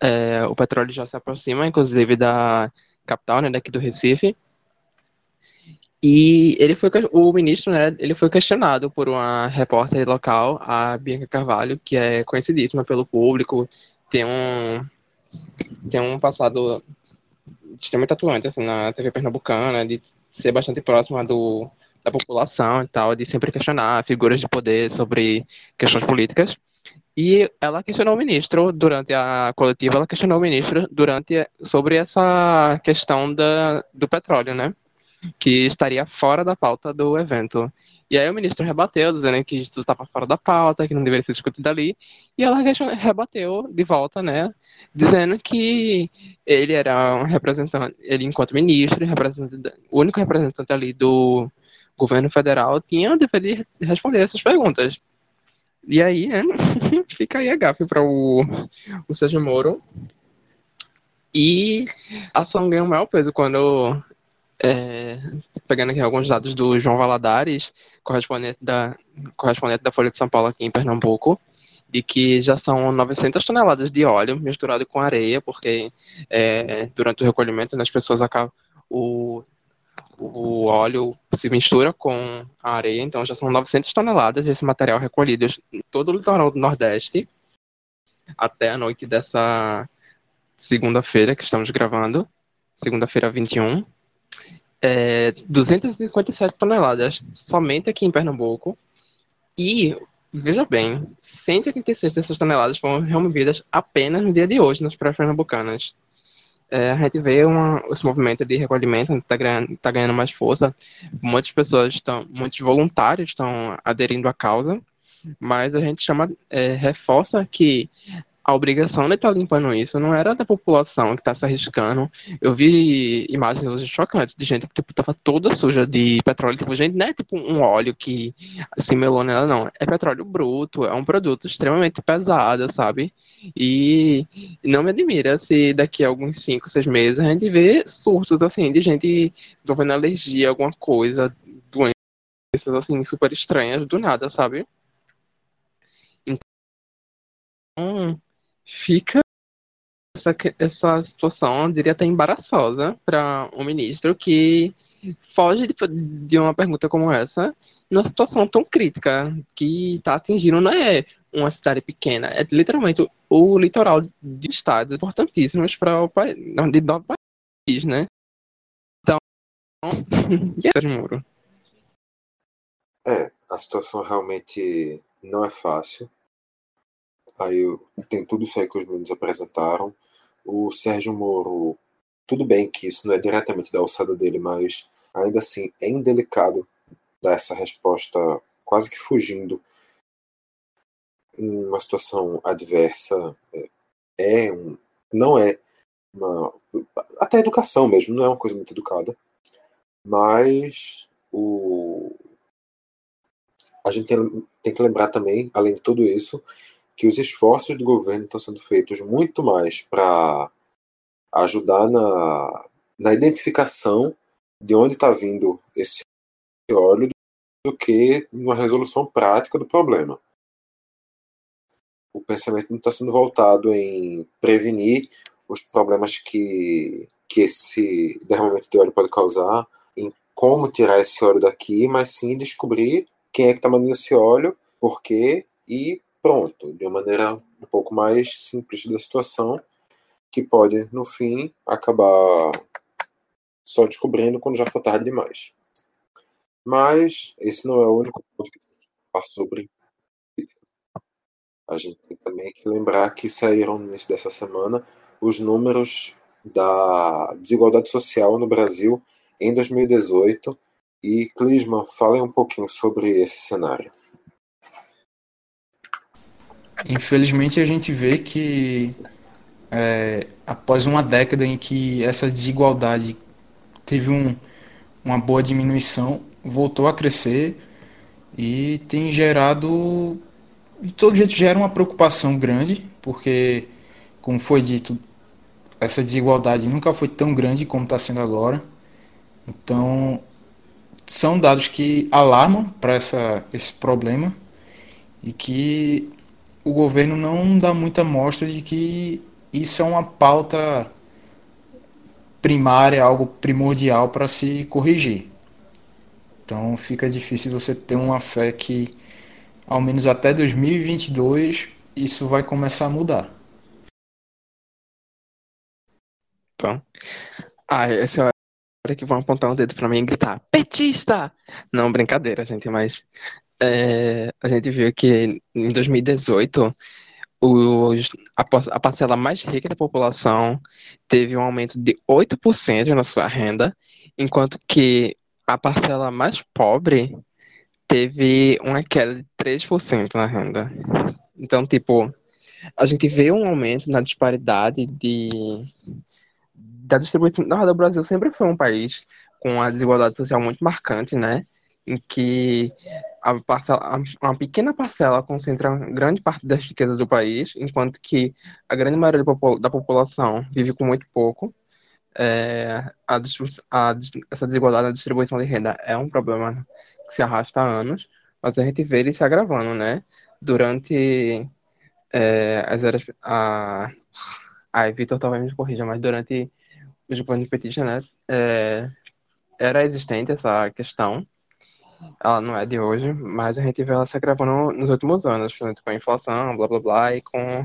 é, o petróleo já se aproxima, inclusive, da capital, né, daqui do Recife. E ele foi o ministro, né? Ele foi questionado por uma repórter local, a Bianca Carvalho, que é conhecidíssima pelo público, tem um tem um passado extremamente atuante assim na TV pernambucana, de ser bastante próxima do da população e tal, de sempre questionar figuras de poder sobre questões políticas. E ela questionou o ministro durante a coletiva, ela questionou o ministro durante sobre essa questão da, do petróleo, né? Que estaria fora da pauta do evento. E aí o ministro rebateu, dizendo que isso estava fora da pauta, que não deveria ser discutido ali, e ela rebateu de volta, né, dizendo que ele era um representante, ele enquanto ministro, representante, o único representante ali do governo federal, tinha o dever de responder essas perguntas. E aí, né, fica aí a gafe para o, o Sérgio Moro. E a ação ganhou o maior peso quando é, pegando aqui alguns dados do João Valadares, correspondente da, correspondente da Folha de São Paulo aqui em Pernambuco, de que já são 900 toneladas de óleo misturado com areia, porque é, durante o recolhimento né, as pessoas acabam, o, o óleo se mistura com a areia, então já são 900 toneladas desse material recolhido em todo o litoral do Nordeste até a noite dessa segunda-feira que estamos gravando, segunda-feira 21. É, 257 toneladas somente aqui em Pernambuco. E, veja bem, 186 dessas toneladas foram removidas apenas no dia de hoje nas praias pernambucanas. É, a gente vê uma, esse movimento de recolhimento está ganhando, tá ganhando mais força. Muitas pessoas estão, muitos voluntários estão aderindo à causa, mas a gente chama, é, reforça que a obrigação de estar tá limpando isso não era da população que está se arriscando. Eu vi imagens hoje chocantes de gente que tipo, tava toda suja de petróleo. Tipo, gente, não é tipo um óleo que se melou nela, não. É petróleo bruto, é um produto extremamente pesado, sabe? E não me admira se daqui a alguns 5, 6 meses a gente vê surtos assim de gente desenvolvendo alergia, alguma coisa, doenças assim super estranhas do nada, sabe? Então, fica essa, essa situação, eu diria até embaraçosa para um ministro que foge de, de, uma pergunta como essa numa situação tão crítica que está atingindo não é uma cidade pequena, é literalmente o litoral de estados importantíssimos para o país, de do país, né? Então, e é muro. É, a situação realmente não é fácil. Aí tem tudo isso aí que os meninos apresentaram. O Sérgio Moro, tudo bem que isso não é diretamente da alçada dele, mas ainda assim é indelicado dar essa resposta quase que fugindo em uma situação adversa. É, é um, não é uma. Até educação mesmo, não é uma coisa muito educada. Mas o, a gente tem, tem que lembrar também, além de tudo isso, que os esforços do governo estão sendo feitos muito mais para ajudar na, na identificação de onde está vindo esse óleo do que uma resolução prática do problema. O pensamento não está sendo voltado em prevenir os problemas que, que esse derramamento de óleo pode causar, em como tirar esse óleo daqui, mas sim descobrir quem é que está mandando esse óleo, por quê e pronto, de uma maneira um pouco mais simples da situação, que pode, no fim, acabar só descobrindo quando já for tarde demais. Mas esse não é o único ponto que falar sobre. A gente tem também que lembrar que saíram no início dessa semana os números da desigualdade social no Brasil em 2018. E, Clisman, fale um pouquinho sobre esse cenário. Infelizmente a gente vê que é, após uma década em que essa desigualdade teve um, uma boa diminuição, voltou a crescer e tem gerado, de todo jeito gera uma preocupação grande, porque, como foi dito, essa desigualdade nunca foi tão grande como está sendo agora. Então, são dados que alarmam para esse problema e que o governo não dá muita mostra de que isso é uma pauta primária, algo primordial para se corrigir. Então fica difícil você ter uma fé que, ao menos até 2022, isso vai começar a mudar. Então, ah, essa é a hora que vão apontar um dedo para mim e gritar: petista! Não, brincadeira, gente, mas é, a gente viu que em 2018 os, a, a parcela mais rica da população teve um aumento de 8% na sua renda, enquanto que a parcela mais pobre teve uma queda de 3% na renda. Então, tipo, a gente vê um aumento na disparidade de, da distribuição. O Brasil sempre foi um país com a desigualdade social muito marcante, né? Em que a parcela, uma pequena parcela concentra grande parte das riquezas do país, enquanto que a grande maioria da população vive com muito pouco. É, a, a, essa desigualdade na distribuição de renda é um problema que se arrasta há anos, mas a gente vê ele se agravando, né? Durante é, as eras. A, ai, Vitor talvez me corrija, mas durante os governos petistas, né, é, era existente essa questão. Ela não é de hoje, mas a gente vê ela se agravando nos últimos anos, com a inflação, blá blá blá, e com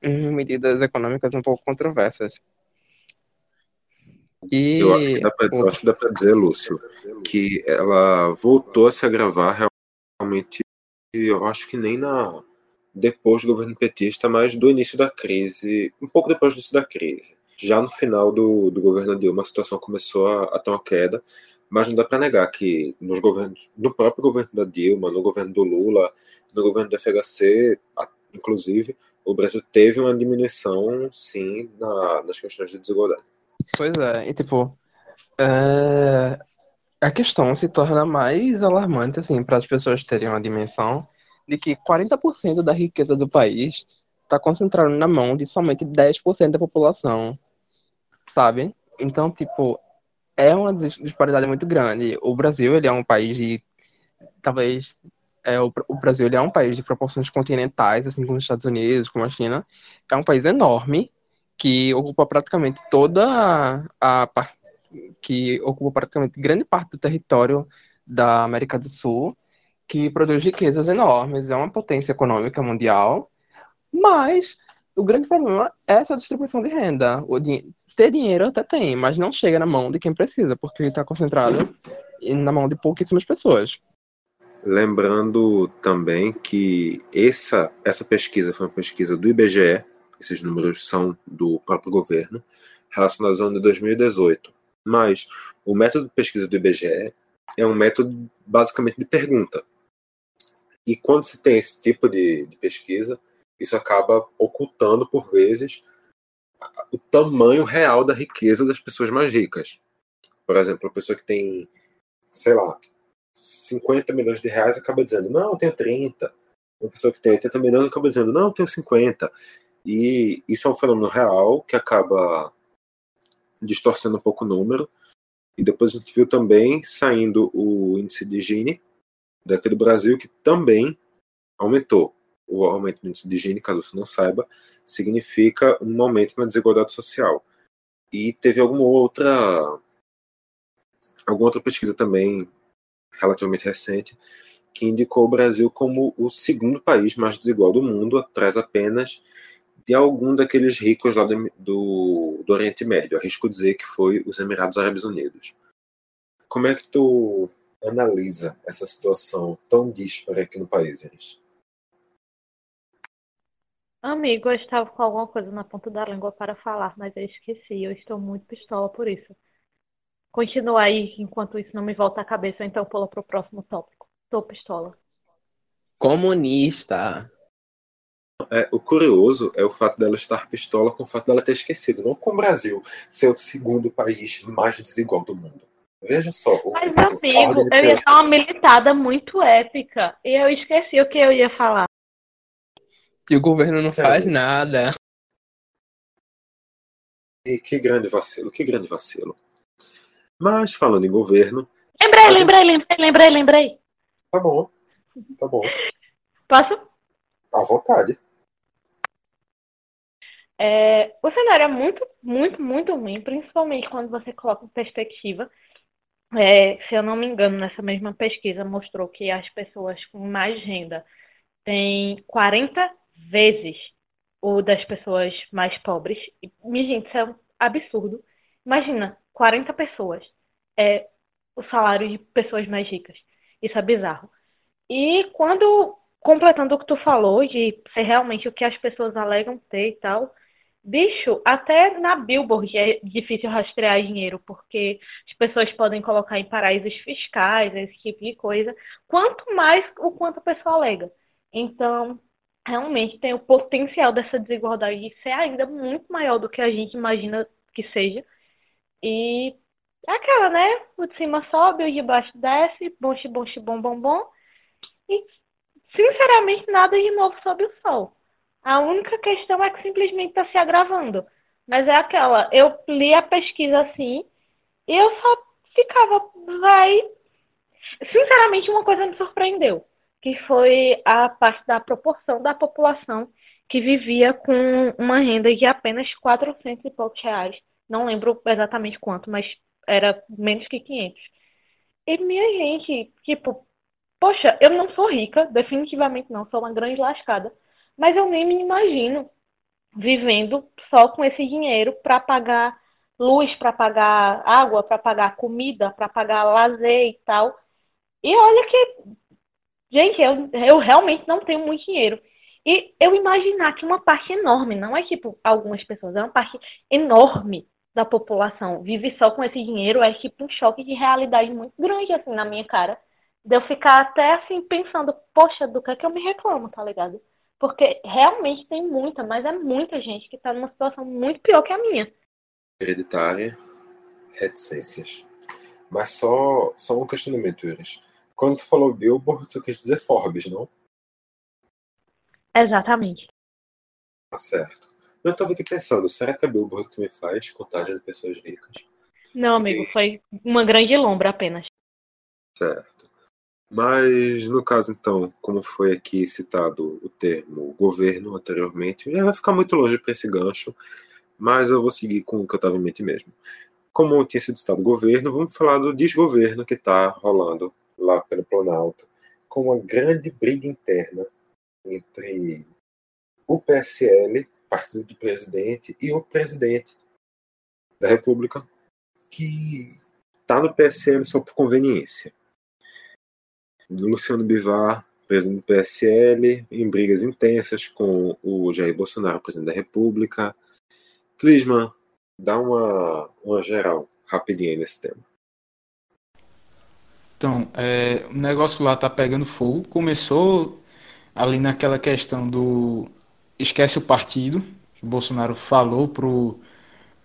medidas econômicas um pouco controversas. E eu acho que dá pra dizer, Lúcio, que ela voltou a se agravar realmente, eu acho que nem na depois do governo petista, mas do início da crise, um pouco depois do início da crise. Já no final do, do governo Dilma, a situação começou a, a ter uma queda, mas não dá para negar que nos governos, no próprio governo da Dilma, no governo do Lula, no governo do FHC, inclusive, o Brasil teve uma diminuição, sim, na, nas questões de desigualdade. Pois é, e tipo, é... a questão se torna mais alarmante, assim, para as pessoas terem uma dimensão de que 40% da riqueza do país está concentrado na mão de somente 10% da população, sabe? Então, tipo, é uma disparidade muito grande. O Brasil, ele é um país de, talvez, é, o, o Brasil ele é um país de proporções continentais, assim como os Estados Unidos, como a China. É um país enorme, que ocupa praticamente toda a, a que ocupa praticamente grande parte do território da América do Sul, que produz riquezas enormes, é uma potência econômica mundial, mas o grande problema é essa distribuição de renda. O ter dinheiro até tem, mas não chega na mão de quem precisa, porque está concentrado na mão de pouquíssimas pessoas. Lembrando também que essa, essa pesquisa foi uma pesquisa do IBGE, esses números são do próprio governo, relacionados ao ano de 2018. Mas o método de pesquisa do IBGE é um método basicamente de pergunta. E quando se tem esse tipo de, de pesquisa, isso acaba ocultando, por vezes, o tamanho real da riqueza das pessoas mais ricas. Por exemplo, a pessoa que tem, sei lá, 50 milhões de reais acaba dizendo, não, eu tenho 30. Uma pessoa que tem 80 milhões acaba dizendo, não, eu tenho 50. E isso é um fenômeno real que acaba distorcendo um pouco o número. E depois a gente viu também saindo o índice de Gini daqui do Brasil, que também aumentou. O aumento do índice de Gini, caso você não saiba, significa um aumento na desigualdade social. E teve alguma outra alguma outra pesquisa também relativamente recente que indicou o Brasil como o segundo país mais desigual do mundo, atrás apenas de algum daqueles ricos lá do, do, do Oriente Médio. Arrisco dizer que foi os Emirados Árabes Unidos. Como é que tu analisa essa situação tão dispara aqui no país, Eris? Amigo, eu estava com alguma coisa na ponta da língua para falar, mas eu esqueci. Eu estou muito pistola por isso. Continua aí, enquanto isso não me volta à cabeça, então pula para o próximo tópico. Estou pistola. Comunista. É, o curioso é o fato dela estar pistola com o fato dela ter esquecido, não com o Brasil ser o segundo país mais desigual do mundo. Veja só. Mas, amigo, eu ia dar uma militada muito épica e eu esqueci o que eu ia falar. Que o governo não Sério? faz nada. E que grande vacilo, que grande vacilo. Mas, falando em governo. Lembrei, gente... lembrei, lembrei, lembrei, lembrei. Tá bom, tá bom. Posso? À vontade. É, o cenário é muito, muito, muito ruim, principalmente quando você coloca em perspectiva. É, se eu não me engano, nessa mesma pesquisa mostrou que as pessoas com mais renda têm 40 vezes o das pessoas mais pobres. E, minha gente, isso é um absurdo. Imagina, 40 pessoas. É o salário de pessoas mais ricas. Isso é bizarro. E quando, completando o que tu falou, de ser realmente o que as pessoas alegam ter e tal, Bicho, até na Billboard é difícil rastrear dinheiro, porque as pessoas podem colocar em paraísos fiscais, esse tipo de coisa. Quanto mais o quanto a pessoa alega. Então, realmente tem o potencial dessa desigualdade de ser ainda muito maior do que a gente imagina que seja. E é aquela, né? O de cima sobe, o de baixo desce, bom, bom, bom, bom, bom. E, sinceramente, nada de novo sob o sol. A única questão é que simplesmente está se agravando. Mas é aquela, eu li a pesquisa assim e eu só ficava, vai. Sinceramente, uma coisa me surpreendeu, que foi a parte da proporção da população que vivia com uma renda de apenas 400 e poucos reais Não lembro exatamente quanto, mas era menos que 500. E minha gente, tipo, poxa, eu não sou rica, definitivamente não, sou uma grande lascada, mas eu nem me imagino vivendo só com esse dinheiro para pagar luz, para pagar água, para pagar comida, para pagar lazer e tal. E olha que, gente, eu, eu realmente não tenho muito dinheiro. E eu imaginar que uma parte enorme, não é tipo algumas pessoas, é uma parte enorme da população vive só com esse dinheiro, é tipo um choque de realidade muito grande, assim, na minha cara. De eu ficar até assim pensando, poxa, do que é que eu me reclamo, tá ligado? Porque realmente tem muita, mas é muita gente que tá numa situação muito pior que a minha. Hereditária, reticências. Mas só, só um questionamento, Iris. Quando tu falou Billboard, tu quis dizer Forbes, não? Exatamente. Tá certo. Eu tava aqui pensando, será que a Billboard também faz contagem de pessoas ricas? Não, amigo, foi uma grande lombra apenas. Certo. Mas, no caso, então, como foi aqui citado o termo governo anteriormente, já vai ficar muito longe para esse gancho, mas eu vou seguir com o que eu estava em mente mesmo. Como tinha sido citado governo, vamos falar do desgoverno que está rolando lá pelo Planalto, com uma grande briga interna entre o PSL, partido do presidente, e o presidente da República, que está no PSL só por conveniência. Luciano Bivar, presidente do PSL, em brigas intensas com o Jair Bolsonaro, presidente da República. Clisman, dá uma, uma geral rapidinho nesse tema. Então, é, o negócio lá tá pegando fogo. Começou ali naquela questão do esquece o partido, que Bolsonaro falou pro,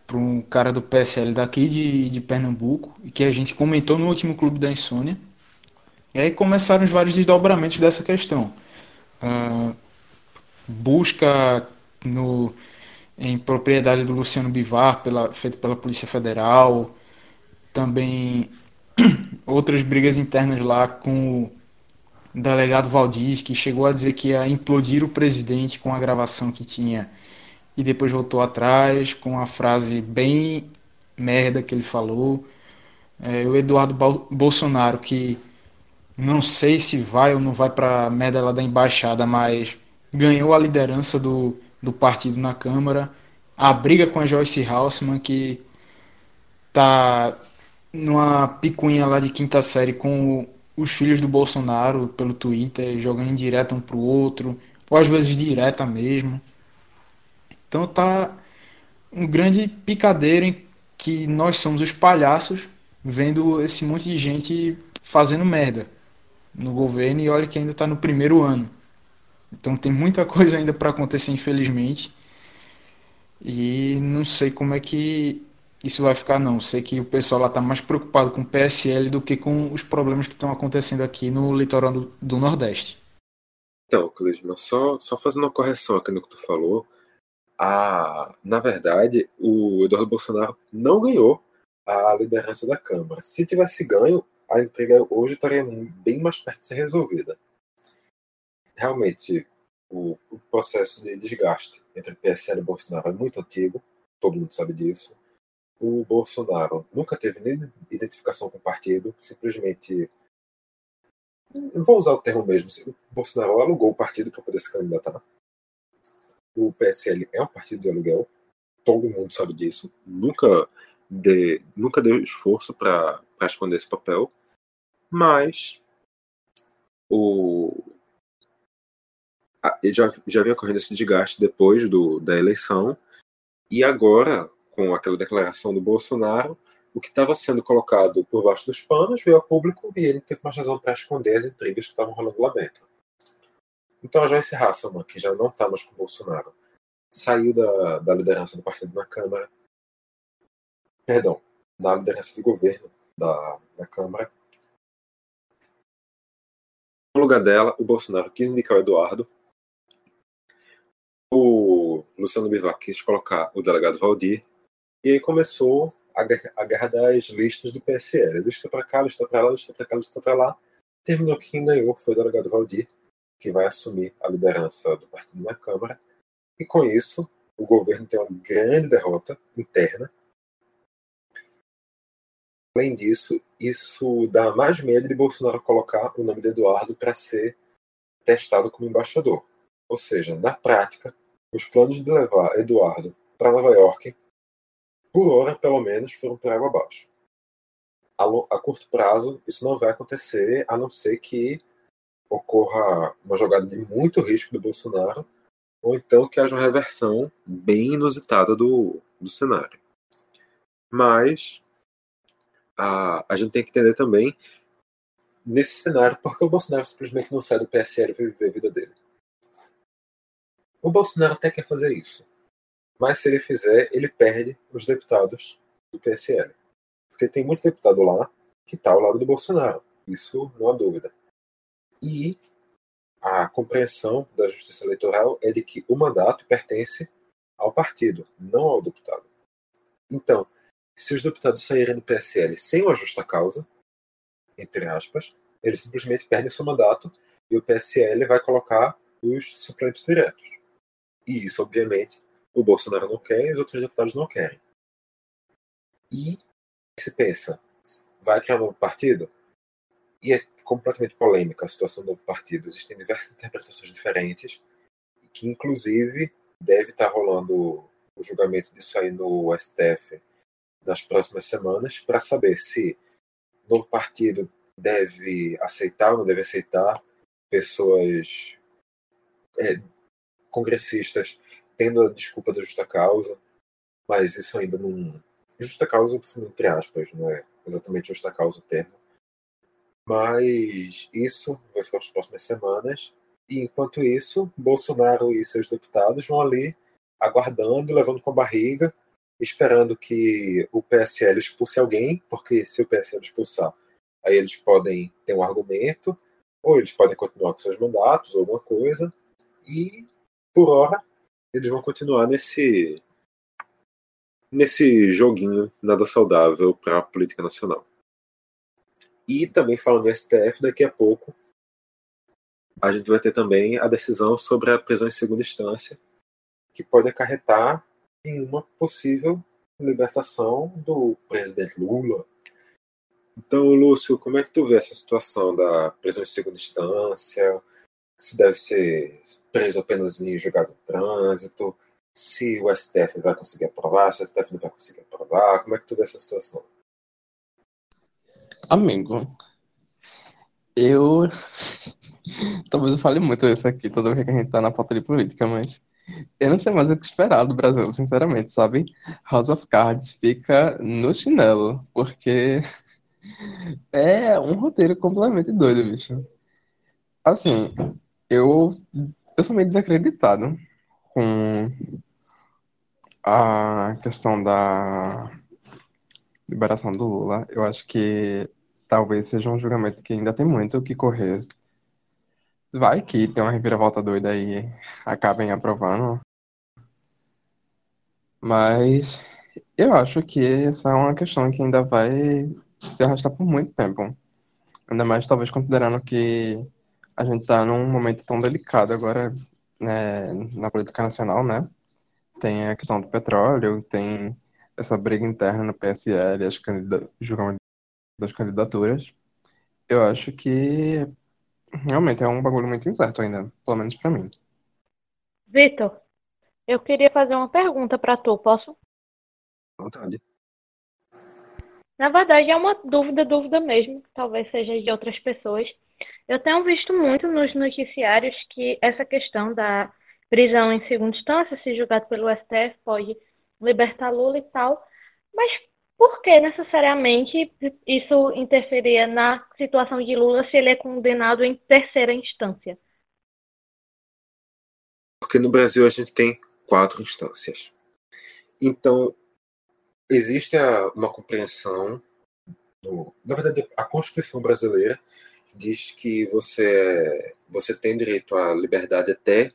pro um cara do PSL daqui de, de Pernambuco, e que a gente comentou no último Clube da Insônia. E aí começaram os vários desdobramentos dessa questão. Uh, busca no, em propriedade do Luciano Bivar, pela, feito pela Polícia Federal, também outras brigas internas lá com delegado Valdir, que chegou a dizer que ia implodir o presidente com a gravação que tinha e depois voltou atrás com a frase bem merda que ele falou. É, o Eduardo Bolsonaro, que não sei se vai ou não vai para a merda lá da embaixada, mas ganhou a liderança do, do partido na Câmara. A briga com a Joyce Haussmann, que tá numa picuinha lá de quinta série com os filhos do Bolsonaro pelo Twitter, jogando em direta um pro outro, ou às vezes direta mesmo. Então tá um grande picadeiro em que nós somos os palhaços vendo esse monte de gente fazendo merda no governo e olha que ainda está no primeiro ano. Então tem muita coisa ainda para acontecer, infelizmente. E não sei como é que isso vai ficar não. Sei que o pessoal lá está mais preocupado com o PSL do que com os problemas que estão acontecendo aqui no litoral do, do Nordeste. Então, Clisma, só, só fazendo uma correção aqui no que tu falou. A, na verdade, o Eduardo Bolsonaro não ganhou a liderança da Câmara. Se tivesse ganho, a entrega hoje estaria bem mais perto de ser resolvida. Realmente, o, o processo de desgaste entre PSL e Bolsonaro é muito antigo, todo mundo sabe disso o Bolsonaro nunca teve nem identificação com o partido, simplesmente. Vou usar o termo mesmo. O Bolsonaro alugou o partido para poder se candidatar. O PSL é um partido de aluguel, todo mundo sabe disso. Nunca, de, nunca deu esforço para esconder esse papel, mas o, já, já vinha correndo esse desgaste depois do, da eleição, e agora com aquela declaração do Bolsonaro, o que estava sendo colocado por baixo dos panos veio a público e ele teve mais razão para esconder as intrigas que estavam rolando lá dentro. Então a Joyce Hasselman, que já não está mais com o Bolsonaro, saiu da, da liderança do partido na Câmara, perdão, da liderança do governo da, da Câmara. No lugar dela, o Bolsonaro quis indicar o Eduardo. O Luciano Bivar quis colocar o delegado Valdir e aí começou a, a guerra das listas do PSL. Lista para cá, lista para lá, lista para cá, lista para lá. Terminou que quem ganhou foi o delegado Valdir, que vai assumir a liderança do partido na Câmara. E com isso, o governo tem uma grande derrota interna, Além disso, isso dá mais medo de Bolsonaro colocar o nome de Eduardo para ser testado como embaixador. Ou seja, na prática, os planos de levar Eduardo para Nova York, por hora pelo menos, foram por água abaixo. A, a curto prazo, isso não vai acontecer, a não ser que ocorra uma jogada de muito risco do Bolsonaro, ou então que haja uma reversão bem inusitada do, do cenário. Mas a, a gente tem que entender também nesse cenário porque o Bolsonaro simplesmente não sai do PSL e viver a vida dele. O Bolsonaro até quer fazer isso, mas se ele fizer, ele perde os deputados do PSL. Porque tem muito deputado lá que está ao lado do Bolsonaro, isso não há dúvida. E a compreensão da justiça eleitoral é de que o mandato pertence ao partido, não ao deputado. Então, se os deputados saírem do PSL sem uma justa causa, entre aspas, eles simplesmente perdem seu mandato e o PSL vai colocar os suplentes diretos. E isso, obviamente, o Bolsonaro não quer e os outros deputados não querem. E se pensa, vai criar um novo partido? E é completamente polêmica a situação do novo partido. Existem diversas interpretações diferentes, que inclusive deve estar rolando o julgamento disso aí no STF nas próximas semanas para saber se o novo partido deve aceitar ou não deve aceitar pessoas é, congressistas tendo a desculpa da justa causa, mas isso ainda não. Justa causa, entre aspas, não é exatamente justa causa o termo. Mas isso vai ficar nas próximas semanas. E enquanto isso, Bolsonaro e seus deputados vão ali aguardando, levando com a barriga esperando que o PSL expulse alguém, porque se o PSL expulsar, aí eles podem ter um argumento, ou eles podem continuar com seus mandatos, alguma coisa, e por hora eles vão continuar nesse nesse joguinho nada saudável para a política nacional. E também falando do STF, daqui a pouco a gente vai ter também a decisão sobre a prisão em segunda instância, que pode acarretar em uma possível libertação do presidente Lula. Então, Lúcio, como é que tu vê essa situação da prisão em segunda instância? Se deve ser preso apenas em de trânsito? Se o STF vai conseguir aprovar? Se o STF não vai conseguir aprovar? Como é que tu vê essa situação? Amigo, eu. Talvez eu fale muito isso aqui toda vez que a gente tá na pauta de política, mas eu não sei mais o que esperar do Brasil, sinceramente, sabe? House of Cards fica no chinelo, porque é um roteiro completamente doido, bicho. Assim, eu, eu sou meio desacreditado com a questão da liberação do Lula. Eu acho que talvez seja um julgamento que ainda tem muito o que correr Vai que tem uma reviravolta doida e acabem aprovando. Mas eu acho que essa é uma questão que ainda vai se arrastar por muito tempo. Ainda mais talvez considerando que a gente está num momento tão delicado agora né, na política nacional, né? Tem a questão do petróleo, tem essa briga interna no PSL, as julgamento das candidaturas. Eu acho que Realmente é um bagulho muito incerto ainda, pelo menos pra mim. Vitor, eu queria fazer uma pergunta pra tu, posso? Vontade. Na verdade, é uma dúvida, dúvida mesmo, talvez seja de outras pessoas. Eu tenho visto muito nos noticiários que essa questão da prisão em segunda instância, se julgado pelo STF, pode libertar Lula e tal. Mas por que necessariamente isso interferia na situação de Lula se ele é condenado em terceira instância? Porque no Brasil a gente tem quatro instâncias. Então, existe uma compreensão. Do, na verdade, a Constituição brasileira diz que você, você tem direito à liberdade até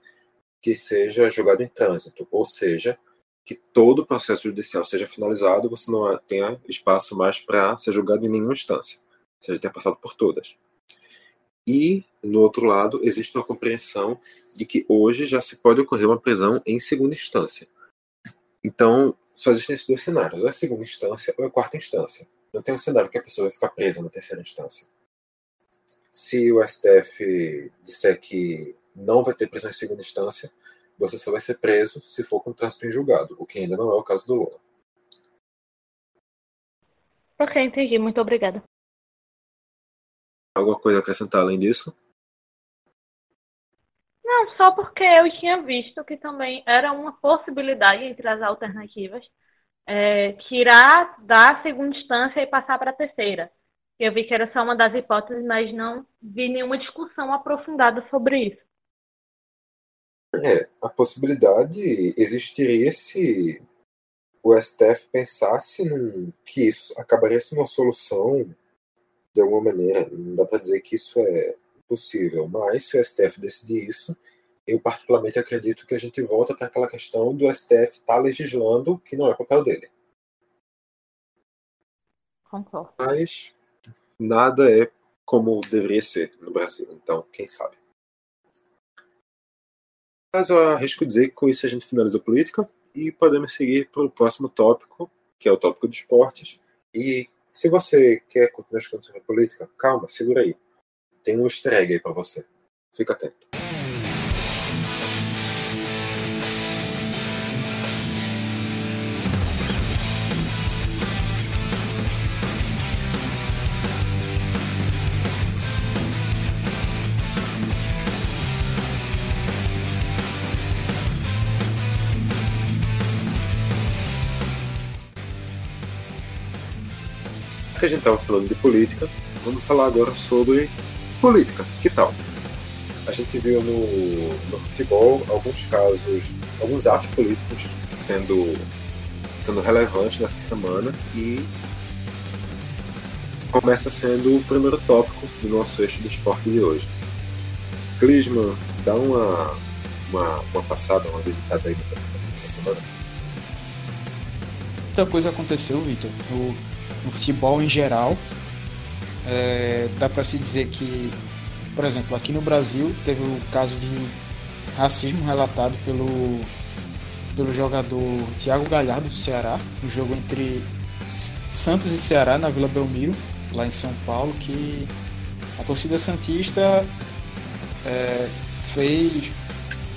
que seja julgado em trânsito, ou seja, que todo o processo judicial seja finalizado, você não tenha espaço mais para ser julgado em nenhuma instância, seja, tenha passado por todas. E, no outro lado, existe uma compreensão de que hoje já se pode ocorrer uma prisão em segunda instância. Então, só existem esses dois cenários, ou é segunda instância ou é quarta instância. não tem um cenário que a pessoa vai ficar presa na terceira instância. Se o STF disser que não vai ter prisão em segunda instância, você só vai ser preso se for com trânsito em julgado, o que ainda não é o caso do Lula. Ok, entendi. Muito obrigada. Alguma coisa a acrescentar além disso? Não, só porque eu tinha visto que também era uma possibilidade entre as alternativas é, tirar da segunda instância e passar para a terceira. Eu vi que era só uma das hipóteses, mas não vi nenhuma discussão aprofundada sobre isso. É, a possibilidade existiria se o STF pensasse num, que isso acabaria sendo uma solução de alguma maneira. Não dá para dizer que isso é possível, mas se o STF decidir isso, eu particularmente acredito que a gente volta para aquela questão do STF estar tá legislando que não é papel dele. Concordo. Mas nada é como deveria ser no Brasil, então quem sabe. Mas eu arrisco dizer que com isso a gente finaliza a política e podemos seguir para o próximo tópico, que é o tópico de esportes. E se você quer continuar escutando sobre política, calma, segura aí. Tem um easter egg aí para você. Fica atento. Que a gente estava falando de política, vamos falar agora sobre política. Que tal? A gente viu no, no futebol alguns casos, alguns atos políticos sendo, sendo relevantes nessa semana e começa sendo o primeiro tópico do nosso eixo de esporte de hoje. Clisman, dá uma, uma, uma passada, uma visitada aí no que aconteceu essa semana. Muita coisa aconteceu, Vitor. No futebol em geral. É, dá para se dizer que, por exemplo, aqui no Brasil teve o caso de racismo relatado pelo, pelo jogador Thiago Galhardo do Ceará, no jogo entre Santos e Ceará na Vila Belmiro, lá em São Paulo, que a torcida santista é, fez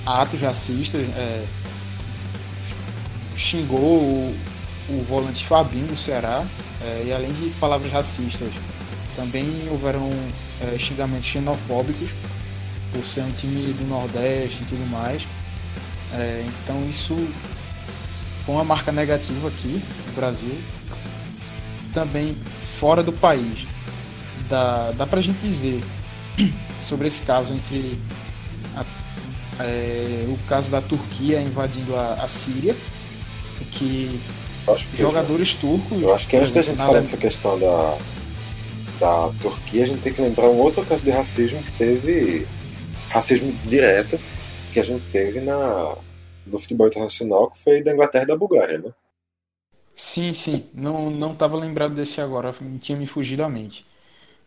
atos racistas, é, xingou o, o volante Fabinho do Ceará, é, e além de palavras racistas, também houveram é, xingamentos xenofóbicos por ser um time do Nordeste e tudo mais. É, então isso foi uma marca negativa aqui no Brasil. Também fora do país. Dá, dá pra gente dizer sobre esse caso entre a, é, o caso da Turquia invadindo a, a Síria, que que jogadores turcos. Eu acho que antes da gente falar dessa questão da, da Turquia, a gente tem que lembrar um outro caso de racismo que teve racismo direto que a gente teve na, no futebol internacional, que foi da Inglaterra e da Bulgária, né? Sim, sim. Não não estava lembrado desse agora, tinha me fugido à mente.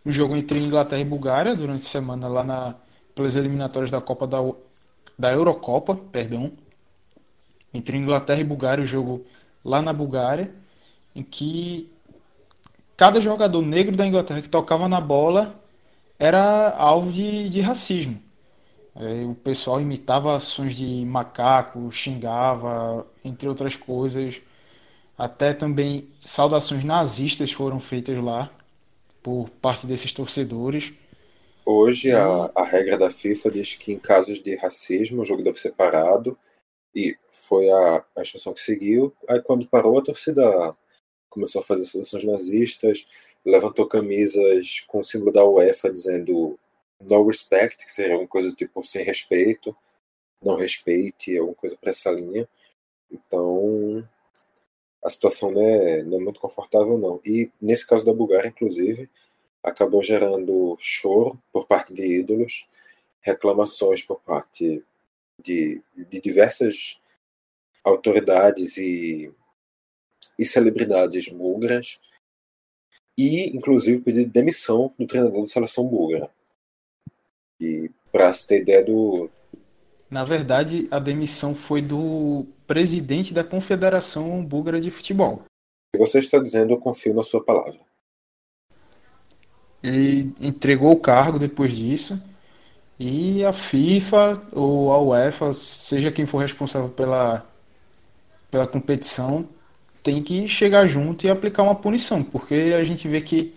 O jogo entre Inglaterra e Bulgária durante a semana lá na pelas eliminatórias da Copa da da Eurocopa, perdão. Entre Inglaterra e Bulgária, o jogo lá na Bulgária, em que cada jogador negro da Inglaterra que tocava na bola era alvo de, de racismo. O pessoal imitava ações de macaco, xingava, entre outras coisas. Até também saudações nazistas foram feitas lá por parte desses torcedores. Hoje a, a regra da FIFA diz que em casos de racismo o jogo deve ser parado e foi a, a instrução que seguiu. Aí quando parou, a torcida começou a fazer soluções nazistas, levantou camisas com o símbolo da UEFA dizendo no respect, que seria alguma coisa tipo sem respeito, não respeite, alguma coisa para essa linha. Então, a situação não é, não é muito confortável, não. E nesse caso da Bulgária, inclusive, acabou gerando choro por parte de ídolos, reclamações por parte de, de diversas autoridades e, e celebridades búlgaras e, inclusive, pedido de demissão do treinador da seleção búlgara. E para se ter ideia do. Na verdade, a demissão foi do presidente da Confederação Búlgara de Futebol. Se você está dizendo, eu confio na sua palavra. Ele entregou o cargo depois disso. E a FIFA ou a UEFA, seja quem for responsável pela, pela competição, tem que chegar junto e aplicar uma punição, porque a gente vê que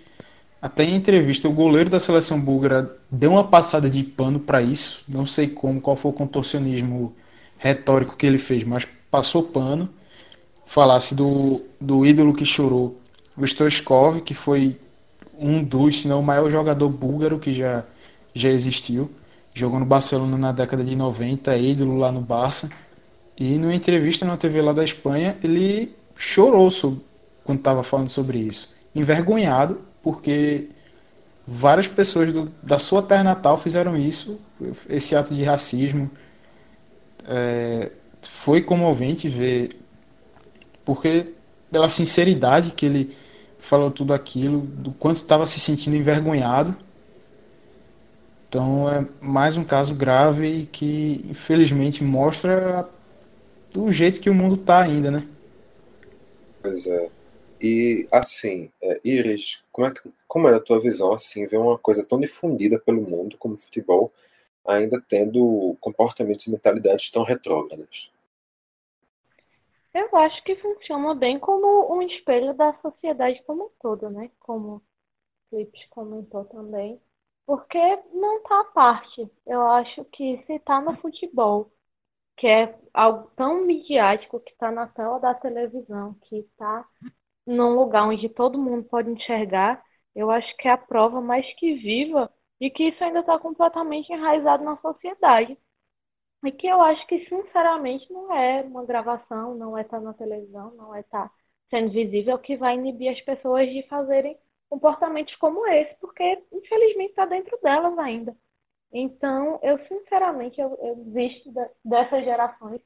até em entrevista o goleiro da seleção búlgara deu uma passada de pano para isso. Não sei como, qual foi o contorcionismo retórico que ele fez, mas passou pano. Falasse do, do ídolo que chorou, o Stoichkov, que foi um dos, se não o maior jogador búlgaro que já, já existiu. Jogou no Barcelona na década de 90, é ídolo lá no Barça. E numa entrevista na TV lá da Espanha, ele chorou sobre, quando estava falando sobre isso. Envergonhado, porque várias pessoas do, da sua terra natal fizeram isso, esse ato de racismo. É, foi comovente ver, porque pela sinceridade que ele falou tudo aquilo, do quanto estava se sentindo envergonhado. Então é mais um caso grave que infelizmente mostra o jeito que o mundo está ainda, né? Pois é. E assim, é, Iris, como é, como é a tua visão assim, ver uma coisa tão difundida pelo mundo como o futebol, ainda tendo comportamentos e mentalidades tão retrógradas? Eu acho que funciona bem como um espelho da sociedade como um todo, né? Como o Flips comentou também. Porque não está à parte. Eu acho que se está no futebol, que é algo tão midiático, que está na tela da televisão, que está num lugar onde todo mundo pode enxergar, eu acho que é a prova mais que viva e que isso ainda está completamente enraizado na sociedade. E que eu acho que, sinceramente, não é uma gravação, não é estar tá na televisão, não é estar tá sendo visível que vai inibir as pessoas de fazerem comportamentos como esse, porque, infelizmente, está dentro delas ainda. Então, eu, sinceramente, eu, eu dessas gerações.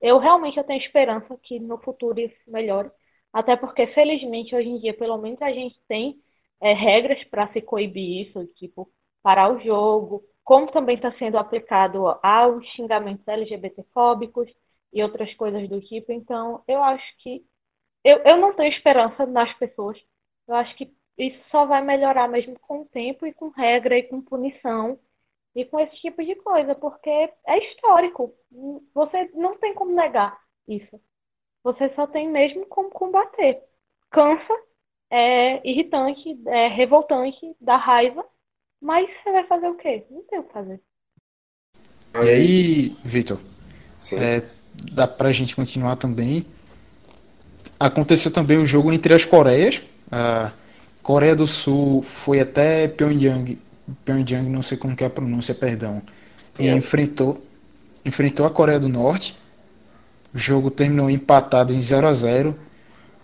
Eu realmente eu tenho esperança que no futuro isso melhore. Até porque, felizmente, hoje em dia, pelo menos a gente tem é, regras para se coibir isso, tipo, parar o jogo, como também está sendo aplicado aos xingamentos LGBTfóbicos e outras coisas do tipo. Então, eu acho que. Eu, eu não tenho esperança nas pessoas. Eu acho que isso só vai melhorar mesmo com o tempo e com regra e com punição e com esse tipo de coisa, porque é histórico. Você não tem como negar isso. Você só tem mesmo como combater. Cansa, é irritante, é revoltante, dá raiva, mas você vai fazer o quê? Não tem o que fazer. E aí, Vitor, é, dá pra gente continuar também. Aconteceu também o um jogo entre as Coreias. A Coreia do Sul foi até Pyongyang, Pyongyang, não sei como que é a pronúncia, perdão, e enfrentou, enfrentou a Coreia do Norte. O jogo terminou empatado em 0 a 0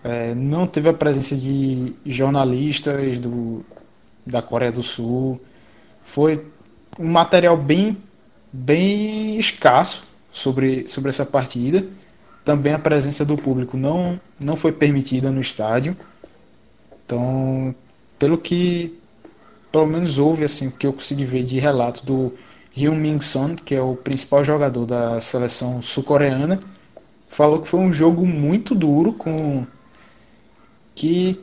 é, Não teve a presença de jornalistas do, da Coreia do Sul. Foi um material bem, bem escasso sobre, sobre essa partida. Também a presença do público não, não foi permitida no estádio. Então, pelo que pelo menos houve assim o que eu consegui ver de relato do Hyun Min Son, que é o principal jogador da seleção sul-coreana, falou que foi um jogo muito duro, com que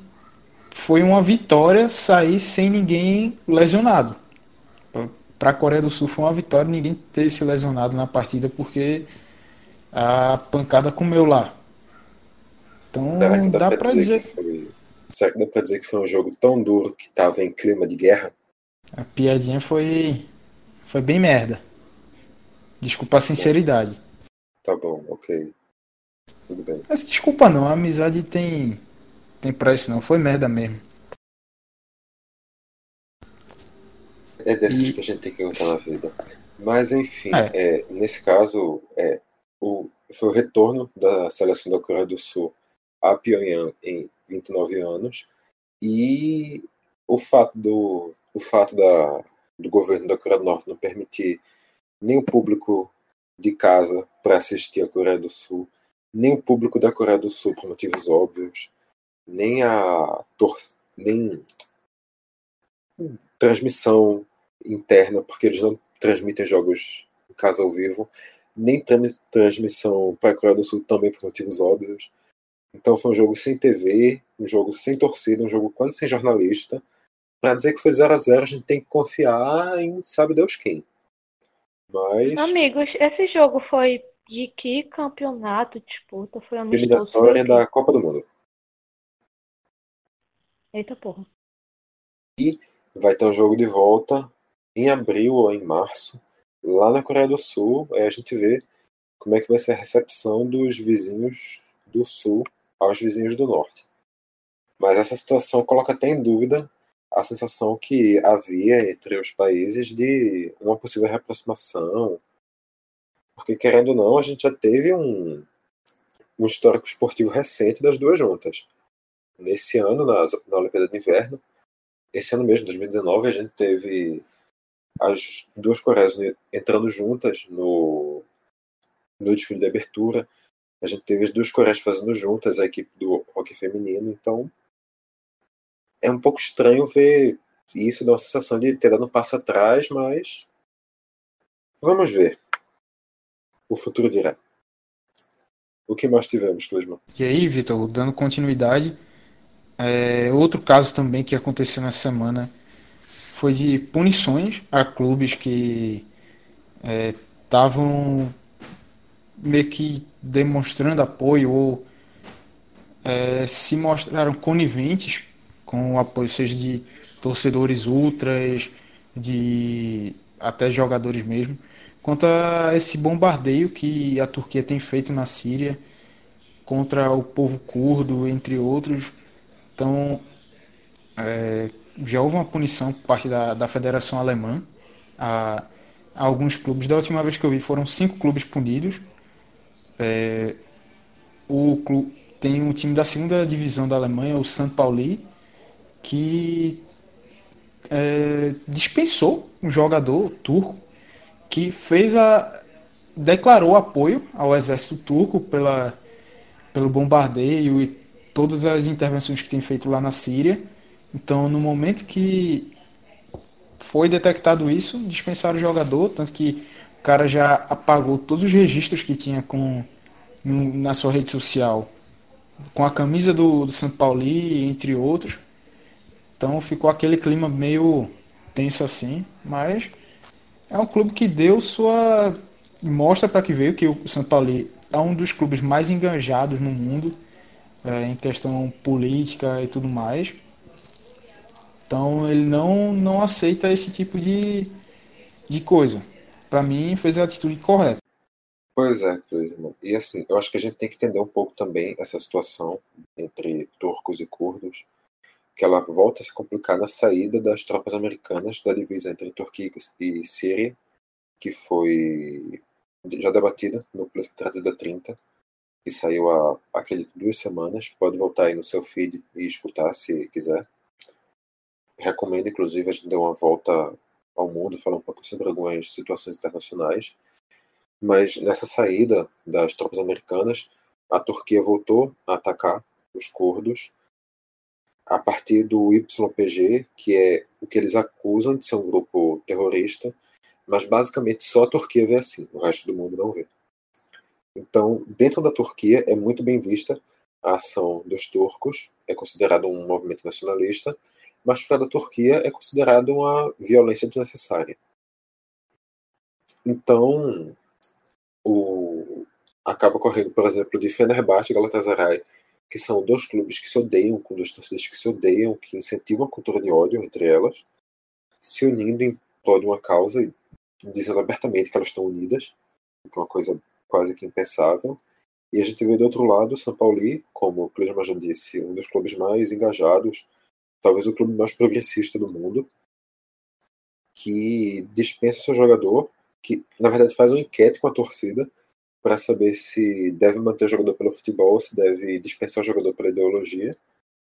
foi uma vitória sair sem ninguém lesionado. Para a Coreia do Sul foi uma vitória ninguém ter se lesionado na partida porque a pancada comeu lá. Então dá, dá para dizer. dizer... Foi... Será que dá para dizer que foi um jogo tão duro que estava em clima de guerra? A piadinha foi foi bem merda. Desculpa a sinceridade. Tá bom, ok. Tudo bem. Mas desculpa não, a amizade tem tem preço não, foi merda mesmo. É dessas e... que a gente tem que aguentar na vida. Mas enfim, é. É, nesse caso, é, o, foi o retorno da seleção da Coreia do Sul a Pyongyang em 29 anos e o fato do o fato da, do governo da Coreia do Norte não permitir nem o público de casa para assistir a Coreia do Sul nem o público da Coreia do Sul por motivos óbvios, nem a tor nem transmissão interna, porque eles não transmitem jogos em casa ao vivo, nem transmissão para a Coreia do Sul também por motivos óbvios. Então foi um jogo sem TV, um jogo sem torcida, um jogo quase sem jornalista, para dizer que foi 0 a 0 a gente tem que confiar em sabe Deus quem. Mas. Amigos, esse jogo foi de que campeonato disputa? Foi amistoso? Eliminatória da Copa do Mundo. Eita porra. E vai ter um jogo de volta em abril ou em março, lá na Coreia do Sul. Aí a gente vê como é que vai ser a recepção dos vizinhos do Sul aos vizinhos do Norte. Mas essa situação coloca até em dúvida a sensação que havia entre os países de uma possível reaproximação. Porque, querendo ou não, a gente já teve um, um histórico esportivo recente das duas juntas. Nesse ano, na, na Olimpíada de Inverno, esse ano mesmo, 2019, a gente teve as duas Coreias entrando juntas no, no desfile de abertura. A gente teve as duas Coreias fazendo juntas a equipe do hockey feminino. Então, é um pouco estranho ver isso, dá uma sensação de ter dado um passo atrás, mas vamos ver. O futuro dirá. O que mais tivemos, Clisman? E aí, Vitor, dando continuidade, é, outro caso também que aconteceu na semana foi de punições a clubes que estavam é, meio que demonstrando apoio ou é, se mostraram coniventes com o apoio seja de torcedores ultras, de até jogadores mesmo, quanto a esse bombardeio que a Turquia tem feito na Síria contra o povo curdo, entre outros. Então, é, já houve uma punição por parte da, da Federação Alemã a, a, alguns clubes. Da última vez que eu vi, foram cinco clubes punidos. É, o clube, tem um time da segunda divisão da Alemanha, o St. Pauli, que é, dispensou um jogador turco que fez a declarou apoio ao exército turco pela, pelo bombardeio e todas as intervenções que tem feito lá na Síria. Então, no momento que foi detectado isso, dispensaram o jogador, tanto que o cara já apagou todos os registros que tinha com na sua rede social, com a camisa do, do São Paulo, entre outros. Então ficou aquele clima meio tenso assim, mas é um clube que deu sua mostra para que veio que o São Paulo é um dos clubes mais engajados no mundo é, em questão política e tudo mais. Então ele não não aceita esse tipo de, de coisa. Para mim fez a atitude correta. Pois é, Clisman. E assim, eu acho que a gente tem que entender um pouco também essa situação entre turcos e curdos que ela volta a se complicar na saída das tropas americanas da divisa entre Turquia e Síria, que foi já debatida no Tratado da 30, que saiu há, acredito, duas semanas. Pode voltar aí no seu feed e escutar se quiser. Recomendo, inclusive, a gente dar uma volta ao mundo, falar um pouco sobre algumas situações internacionais. Mas nessa saída das tropas americanas, a Turquia voltou a atacar os curdos a partir do YPG, que é o que eles acusam de ser um grupo terrorista, mas basicamente só a Turquia vê assim, o resto do mundo não vê. Então, dentro da Turquia é muito bem vista a ação dos turcos, é considerado um movimento nacionalista, mas fora da Turquia é considerado uma violência desnecessária. Então, o, acaba correndo, por exemplo, de Fenerbahçe e Galatasaray que são dois clubes que se odeiam, com duas torcidas que se odeiam, que incentivam a cultura de ódio entre elas, se unindo em prol de uma causa e dizendo abertamente que elas estão unidas, que é uma coisa quase que impensável. E a gente vê do outro lado o São Paulo, como o Clisma já disse, um dos clubes mais engajados, talvez o clube mais progressista do mundo, que dispensa seu jogador, que na verdade faz uma enquete com a torcida para saber se deve manter o jogador pelo futebol, se deve dispensar o jogador pela ideologia.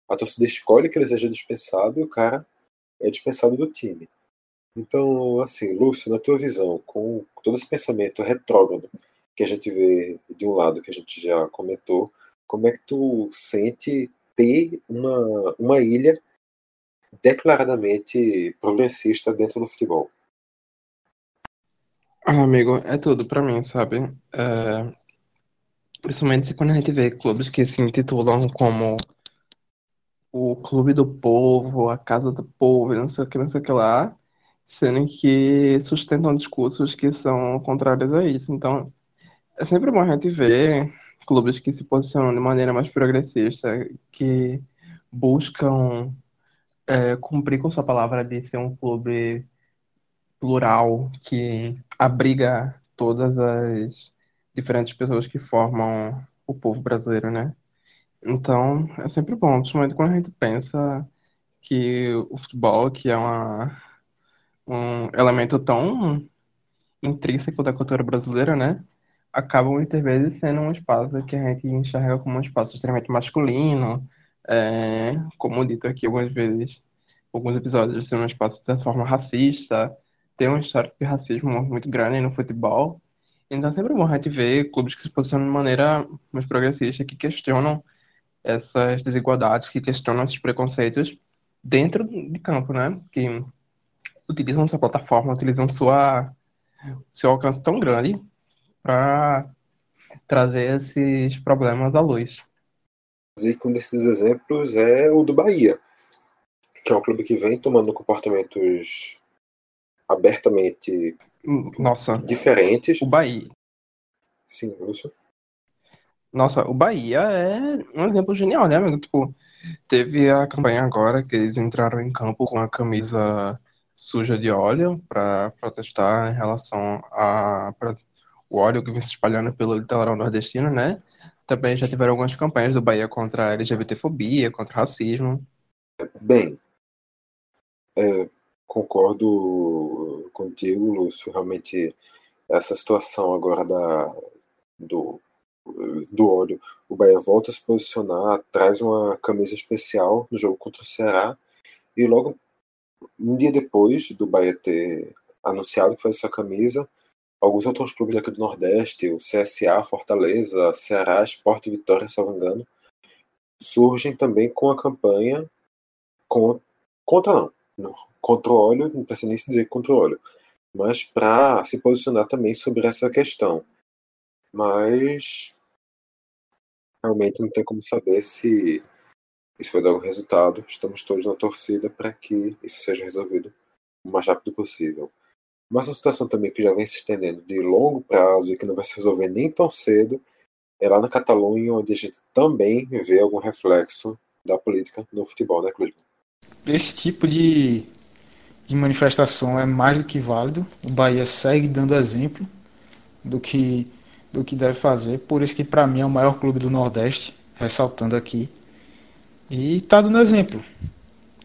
A torcida escolhe que ele seja dispensado e o cara é dispensado do time. Então, assim, Lúcio, na tua visão, com todo esse pensamento retrógrado que a gente vê de um lado, que a gente já comentou, como é que tu sente ter uma, uma ilha declaradamente progressista dentro do futebol? Ah, amigo, é tudo pra mim, sabe? É, Principalmente quando a gente vê clubes que se intitulam como o clube do povo, a casa do povo, não sei o que, não sei o que lá, sendo que sustentam discursos que são contrários a isso. Então, é sempre bom a gente ver clubes que se posicionam de maneira mais progressista, que buscam é, cumprir com sua palavra de ser um clube plural, que abriga todas as diferentes pessoas que formam o povo brasileiro, né? Então, é sempre bom, principalmente quando a gente pensa que o futebol, que é uma, um elemento tão intrínseco da cultura brasileira, né? Acaba muitas vezes sendo um espaço que a gente enxerga como um espaço extremamente masculino, é, como dito aqui algumas vezes, alguns episódios, sendo um espaço de certa forma racista, tem um histórico de racismo muito grande no futebol. Então é sempre bom a gente ver clubes que se posicionam de maneira mais progressista, que questionam essas desigualdades, que questionam esses preconceitos dentro de campo, né? Que utilizam sua plataforma, utilizam sua seu alcance tão grande para trazer esses problemas à luz. E um desses exemplos é o do Bahia, que é um clube que vem tomando comportamentos abertamente Nossa, diferentes. o Bahia. Sim, Lúcio. Nossa, o Bahia é um exemplo genial, né, amigo? Tipo, teve a campanha agora que eles entraram em campo com a camisa suja de óleo para protestar em relação a pra- o óleo que vem se espalhando pelo litoral nordestino, né? Também já tiveram algumas campanhas do Bahia contra a LGBTfobia, contra o racismo. Bem, é, concordo contigo, Lúcio. Realmente, essa situação agora da, do, do óleo, o Bahia volta a se posicionar, traz uma camisa especial no jogo contra o Ceará, e logo um dia depois do Bahia ter anunciado que faz essa camisa, alguns outros clubes aqui do Nordeste, o CSA, Fortaleza, Ceará, Sport e Vitória, se não me engano, surgem também com a campanha con- contra não, não, contra o óleo, não precisa nem se dizer contra o óleo, mas para se posicionar também sobre essa questão. Mas realmente não tem como saber se isso vai dar um resultado. Estamos todos na torcida para que isso seja resolvido o mais rápido possível. Mas uma situação também que já vem se estendendo de longo prazo e que não vai se resolver nem tão cedo é lá na Catalunha, onde a gente também vê algum reflexo da política no futebol, né, Clisman? Esse tipo de, de manifestação é mais do que válido. O Bahia segue dando exemplo do que, do que deve fazer. Por isso que para mim é o maior clube do Nordeste, ressaltando aqui. E tá dando exemplo.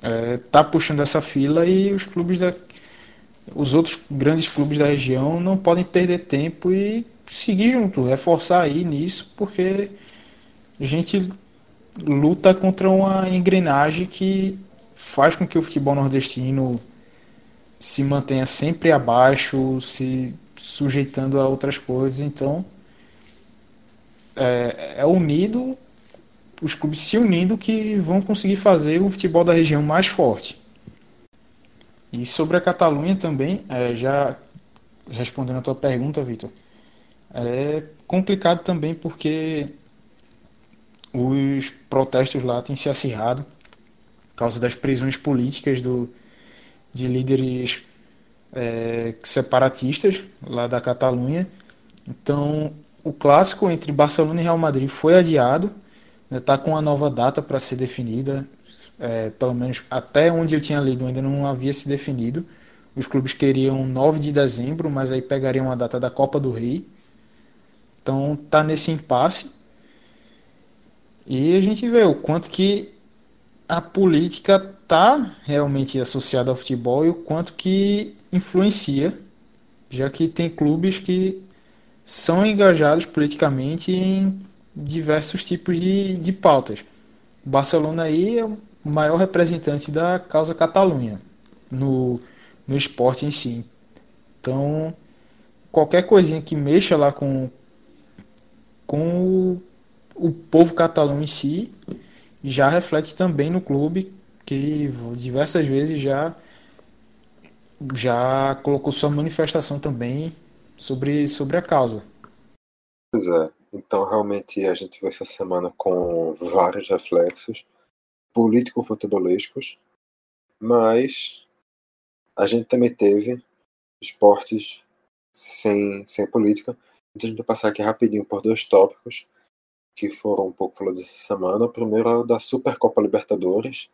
É, tá puxando essa fila e os clubes da, os outros grandes clubes da região não podem perder tempo e seguir junto, reforçar aí nisso, porque a gente luta contra uma engrenagem que faz com que o futebol nordestino se mantenha sempre abaixo, se sujeitando a outras coisas. Então, é, é unido, os clubes se unindo que vão conseguir fazer o futebol da região mais forte. E sobre a Catalunha também, é, já respondendo a tua pergunta, Vitor, é complicado também porque os protestos lá têm se acirrado por causa das prisões políticas do, de líderes é, separatistas lá da Catalunha. Então, o clássico entre Barcelona e Real Madrid foi adiado, está com uma nova data para ser definida, é, pelo menos até onde eu tinha lido ainda não havia se definido. Os clubes queriam 9 de dezembro, mas aí pegariam a data da Copa do Rei. Então tá nesse impasse. E a gente vê o quanto que a política tá realmente associada ao futebol e o quanto que influencia, já que tem clubes que são engajados politicamente em diversos tipos de, de pautas. O Barcelona aí é o maior representante da causa Catalunha no, no esporte em si. Então, qualquer coisinha que mexa lá com, com o, o povo catalão em si já reflete também no clube que diversas vezes já já colocou sua manifestação também sobre, sobre a causa. Pois é. Então, realmente, a gente vê essa semana com vários reflexos. Político-futebolísticos, mas a gente também teve esportes sem, sem política. Então a gente vai passar aqui rapidinho por dois tópicos que foram um pouco falados essa semana. O primeiro é o da Supercopa Libertadores,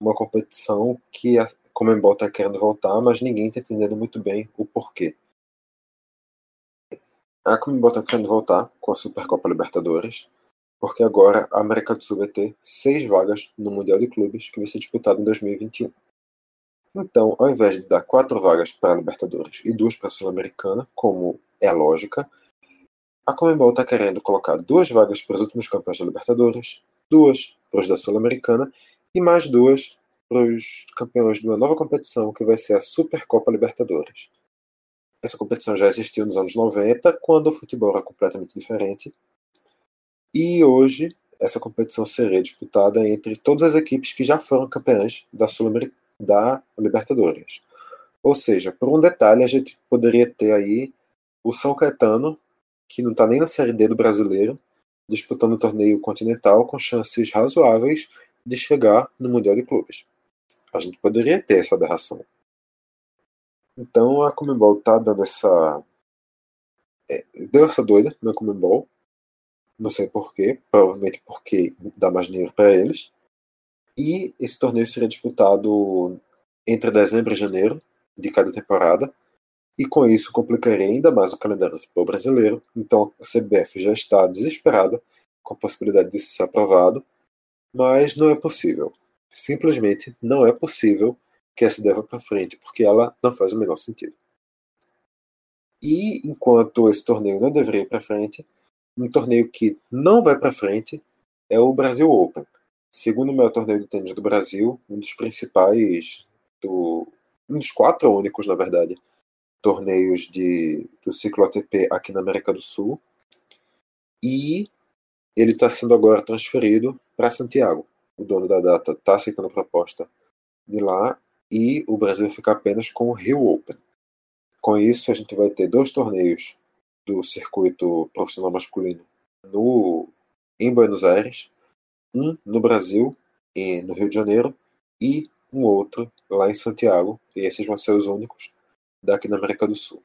uma competição que a Comembol está querendo voltar, mas ninguém está entendendo muito bem o porquê. A Comembol está querendo voltar com a Supercopa Libertadores, porque agora a América do Sul vai ter seis vagas no Mundial de Clubes que vai ser disputado em 2021. Então, ao invés de dar quatro vagas para a Libertadores e duas para a Sul-Americana, como é lógica, a Comembol está querendo colocar duas vagas para os últimos campeões da Libertadores, duas para os da Sul-Americana e mais duas para os campeões de uma nova competição que vai ser a Supercopa Libertadores. Essa competição já existiu nos anos 90, quando o futebol era completamente diferente. E hoje, essa competição seria disputada entre todas as equipes que já foram campeãs da Sul-Americana da Libertadores. Ou seja, por um detalhe, a gente poderia ter aí o São Caetano, que não está nem na Série D do brasileiro, disputando o torneio continental com chances razoáveis de chegar no Mundial de Clubes. A gente poderia ter essa aberração. Então a Comembol está dando essa. É, deu essa doida na Comembol. Não sei porquê, provavelmente porque dá mais dinheiro para eles. E esse torneio seria disputado entre dezembro e janeiro de cada temporada. E com isso complicaria ainda mais o calendário do futebol brasileiro. Então a CBF já está desesperada com a possibilidade disso ser aprovado, mas não é possível. Simplesmente não é possível que essa deva para frente, porque ela não faz o menor sentido. E enquanto esse torneio não deveria ir para frente, um torneio que não vai para frente é o Brasil Open, segundo o maior torneio de tênis do Brasil, um dos principais, do, um dos quatro únicos, na verdade, torneios de, do ciclo ATP aqui na América do Sul. E ele está sendo agora transferido para Santiago. O dono da data está aceitando a proposta de lá e o Brasil vai ficar apenas com o Rio Open. Com isso, a gente vai ter dois torneios do circuito profissional masculino no, em Buenos Aires um no Brasil e no Rio de Janeiro e um outro lá em Santiago, e esses vão ser os únicos daqui na América do Sul.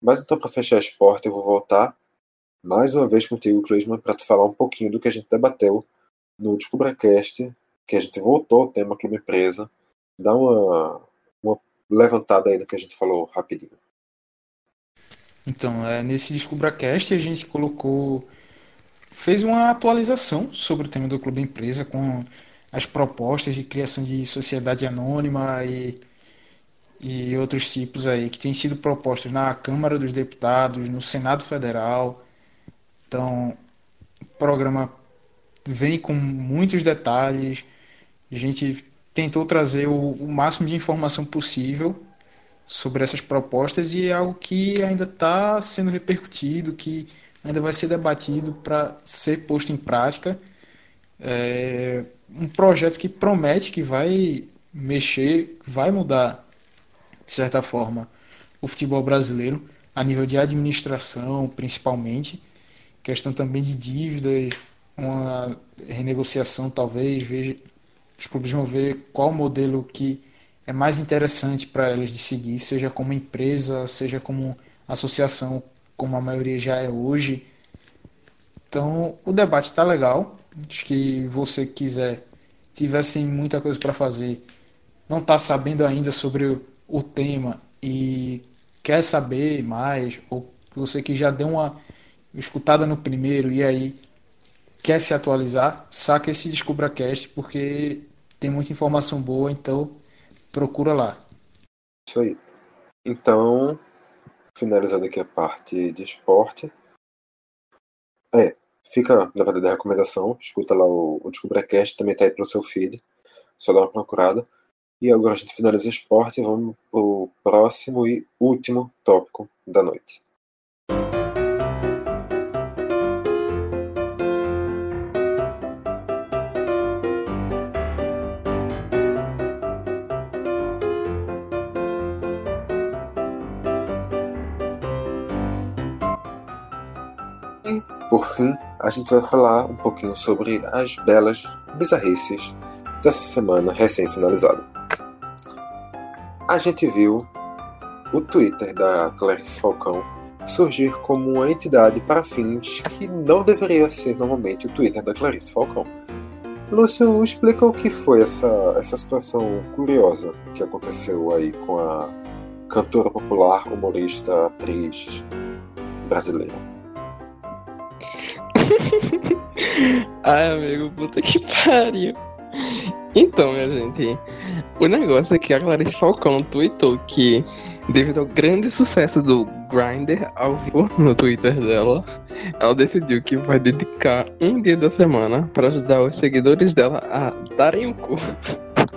Mas então, para fechar esporte, eu vou voltar mais uma vez contigo, Clisman, para te falar um pouquinho do que a gente debateu no DescubraCast, que a gente voltou ao tema Clube Empresa. Dá uma, uma levantada aí no que a gente falou rapidinho. Então, é, nesse DescubraCast a gente colocou fez uma atualização sobre o tema do Clube Empresa com as propostas de criação de sociedade anônima e, e outros tipos aí que têm sido propostos na Câmara dos Deputados, no Senado Federal. Então, o programa vem com muitos detalhes. A gente tentou trazer o, o máximo de informação possível sobre essas propostas e é algo que ainda está sendo repercutido, que ainda vai ser debatido para ser posto em prática. É um projeto que promete que vai mexer, vai mudar, de certa forma, o futebol brasileiro, a nível de administração, principalmente, questão também de dívidas, uma renegociação, talvez, veja, os clubes vão ver qual modelo que é mais interessante para eles de seguir, seja como empresa, seja como associação como a maioria já é hoje. Então, o debate está legal. Acho que você quiser, tivesse muita coisa para fazer, não está sabendo ainda sobre o, o tema e quer saber mais, ou você que já deu uma escutada no primeiro e aí quer se atualizar, saca esse DescubraCast porque tem muita informação boa, então procura lá. Isso aí. Então, finalizando aqui a parte de esporte. É, fica, na verdade, a recomendação. Escuta lá o, o DescubraCast, também tá aí pro seu feed. Só dá uma procurada. E agora a gente finaliza esporte e vamos pro próximo e último tópico da noite. Por fim, a gente vai falar um pouquinho sobre as belas bizarrices dessa semana recém-finalizada. A gente viu o Twitter da Clarice Falcão surgir como uma entidade para fins que não deveria ser normalmente o Twitter da Clarice Falcão. Lúcio, explica o que foi essa, essa situação curiosa que aconteceu aí com a cantora popular, humorista, atriz brasileira. Ai, amigo, puta que pariu. Então, minha gente, o negócio é que a Clarice Falcão tweetou que, devido ao grande sucesso do Grindr ao vivo no Twitter dela, ela decidiu que vai dedicar um dia da semana para ajudar os seguidores dela a darem o cu.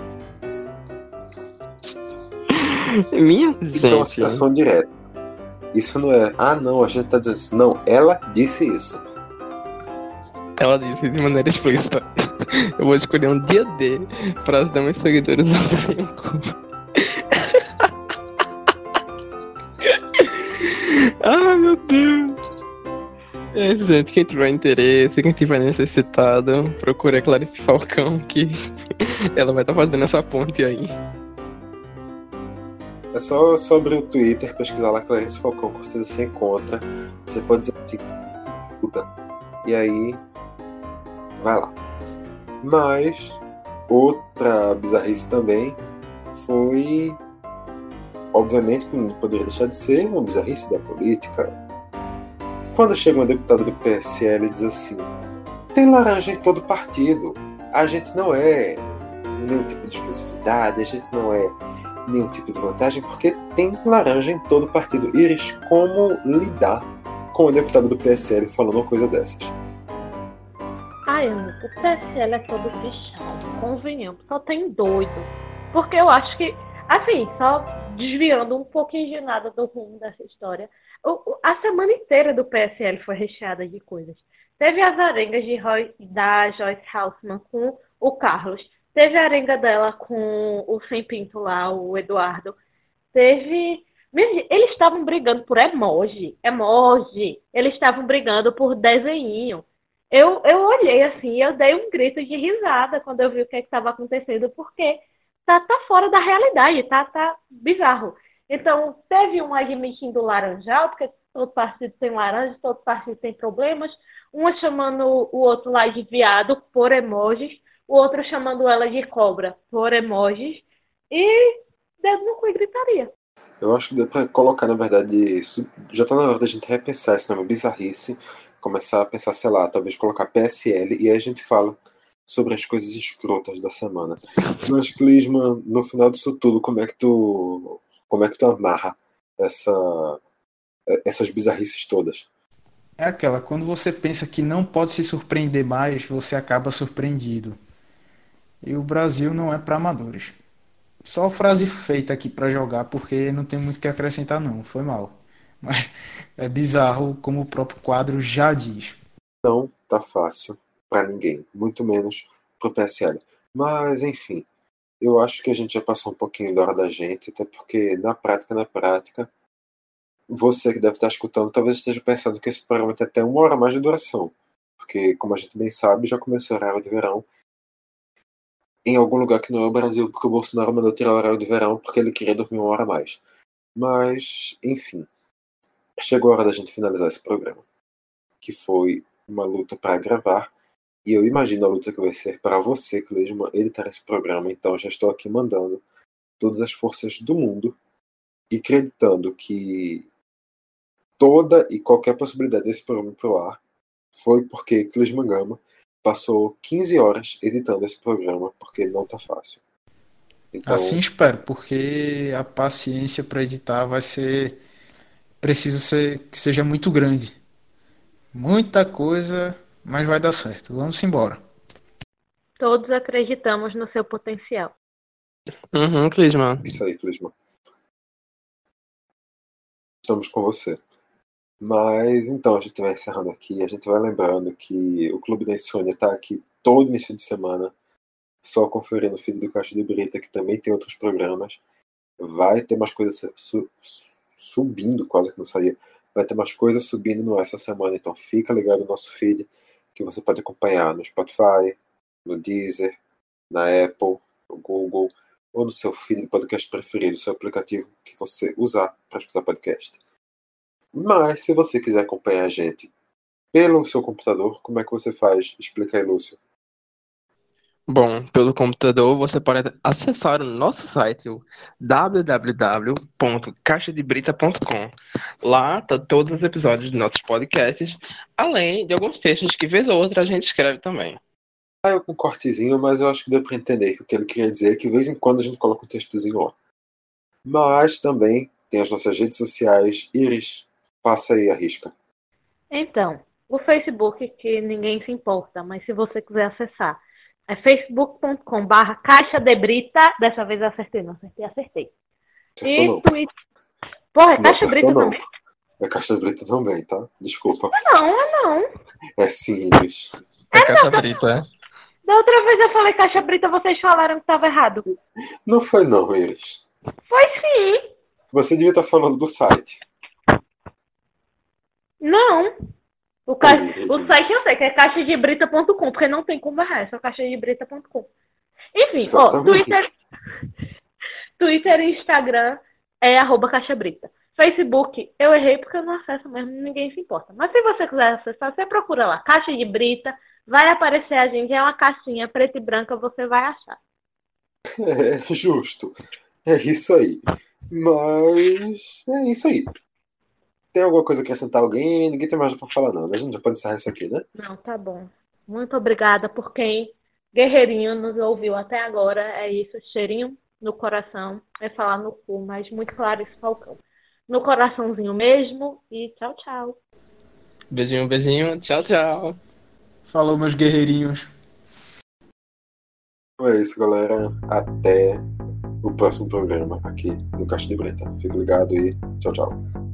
Minha gente. Então, citação direta. Isso não é, ah não, a gente tá dizendo isso. Não, ela disse isso. Ela disse de maneira explícita. Eu vou escolher um dia D para ajudar meus seguidores a darem o cu. Ai meu Deus. É, gente, quem tiver interesse, quem tiver necessitado, procure a Clarice Falcão, que ela vai estar tá fazendo essa ponte aí. É só sobre o Twitter, pesquisar lá Clarice Falcão, com certeza você encontra. Você pode dizer assim, e aí, vai lá. Mas, outra bizarrice também foi, obviamente, que não poderia deixar de ser uma bizarrice da política. Quando chega uma deputada do PSL e diz assim: tem laranja em todo partido, a gente não é nenhum tipo de exclusividade, a gente não é nenhum tipo de vantagem, porque tem laranja em todo partido. Iris, como lidar com o deputado do PSL falando uma coisa dessas? O PSL é todo fechado, convenhamos, só tem doido. Porque eu acho que, assim, só desviando um pouquinho de nada do rumo dessa história, a semana inteira do PSL foi recheada de coisas. Teve as arengas de Roy, da Joyce Haussmann com o Carlos. Teve a arenga dela com o Sem Pinto lá, o Eduardo. Teve. Eles estavam brigando por emoji. Emoji. Eles estavam brigando por desenho. Eu, eu olhei assim, eu dei um grito de risada quando eu vi o que é estava acontecendo, porque tá, tá fora da realidade, tá, tá bizarro. Então, teve um admitindo laranjal, porque todo partido tem laranja, todo partido tem problemas. Uma chamando o outro lá de viado por emojis o outro chamando ela de cobra por emojis e dedo no cu e gritaria. Eu acho que dá pra colocar, na verdade, isso. Já tá na hora da gente repensar esse nome bizarrice, começar a pensar, sei lá, talvez colocar PSL e aí a gente fala sobre as coisas escrotas da semana. Mas, Clisman, no final disso tudo, como é que tu. Como é que tu amarra essa, essas bizarrices todas? É aquela, quando você pensa que não pode se surpreender mais, você acaba surpreendido. E o Brasil não é para amadores. Só frase feita aqui para jogar, porque não tem muito que acrescentar não, foi mal. Mas é bizarro como o próprio quadro já diz. Não tá fácil para ninguém, muito menos pro PSL. Mas enfim, eu acho que a gente já passou um pouquinho da hora da gente, até porque na prática, na prática, você que deve estar escutando talvez esteja pensando que esse programa tem até uma hora mais de duração. Porque, como a gente bem sabe, já começou o horário de verão em algum lugar que não é o Brasil, porque o Bolsonaro mandou tirar o horário de verão porque ele queria dormir uma hora a mais. Mas, enfim, chegou a hora da gente finalizar esse programa, que foi uma luta para gravar. E eu imagino a luta que vai ser para você, Cleisman, editar esse programa. Então, já estou aqui mandando todas as forças do mundo e acreditando que toda e qualquer possibilidade desse programa pro ar foi porque Cleisman Gama passou 15 horas editando esse programa, porque não tá fácil. Então... Assim espero, porque a paciência para editar vai ser preciso ser que seja muito grande. Muita coisa, mas vai dar certo. Vamos embora. Todos acreditamos no seu potencial. Uhum, Clisman. Isso aí, Clisman. Estamos com você. Mas então, a gente vai encerrando aqui. A gente vai lembrando que o Clube da Insônia está aqui todo início de semana. Só conferindo o feed do Caixa de Brita, que também tem outros programas. Vai ter mais coisas su subindo, quase que não saía. Vai ter mais coisas subindo no essa semana. Então fica ligado no nosso feed, que você pode acompanhar no Spotify, no Deezer, na Apple, no Google ou no seu feed de podcast preferido, seu aplicativo que você usar para escutar podcast. Mas se você quiser acompanhar a gente pelo seu computador, como é que você faz? Explica aí, Lúcio. Bom, pelo computador você pode acessar o nosso site, o www.caixadebrita.com. Lá tá todos os episódios dos nossos podcasts, além de alguns textos que vez ou outra a gente escreve também. Ah, eu com um cortezinho, mas eu acho que deu para entender que o que ele queria dizer é que de vez em quando a gente coloca um textozinho lá. Mas também tem as nossas redes sociais. Iris, passa aí a risca. Então, o Facebook que ninguém se importa, mas se você quiser acessar, é facebook.com barra caixa de brita. Dessa vez eu acertei, não acertei, acertei. Acertou E não. Twitter. Porra, é Não caixa acertou brita não. também? É Caixa de Brita também, tá? Desculpa. Não, é não. É sim, Iris. É Caixa Brita, é? Da outra vez eu falei caixa brita, vocês falaram que estava errado. Não foi não, Iris. Foi sim. Você devia estar falando do site. Não. O, ca... O site eu sei que é caixadebrita.com, porque não tem como errar, é só caixadebrita.com. Enfim, ó. Twitter, Twitter e Instagram é arroba caixabrita. Facebook, eu errei porque eu não acesso mesmo, ninguém se importa. Mas se você quiser acessar, você procura lá, Caixa de Brita, vai aparecer a gente, é uma caixinha preta e branca, você vai achar. É justo. É isso aí. Mas é isso aí. Tem alguma coisa que acrescentar alguém? Ninguém tem mais nada pra falar, não. né? A gente já pode encerrar isso aqui, né? Não, tá bom. Muito obrigada por quem guerreirinho nos ouviu até agora. É isso, cheirinho no coração. É falar no cu, mas muito claro esse falcão. No coraçãozinho mesmo e tchau, tchau. Beijinho, beijinho. Tchau, tchau. Falou, meus guerreirinhos. Então é isso, galera. Até o próximo programa aqui no Caixa de Breta. Fique ligado e tchau, tchau.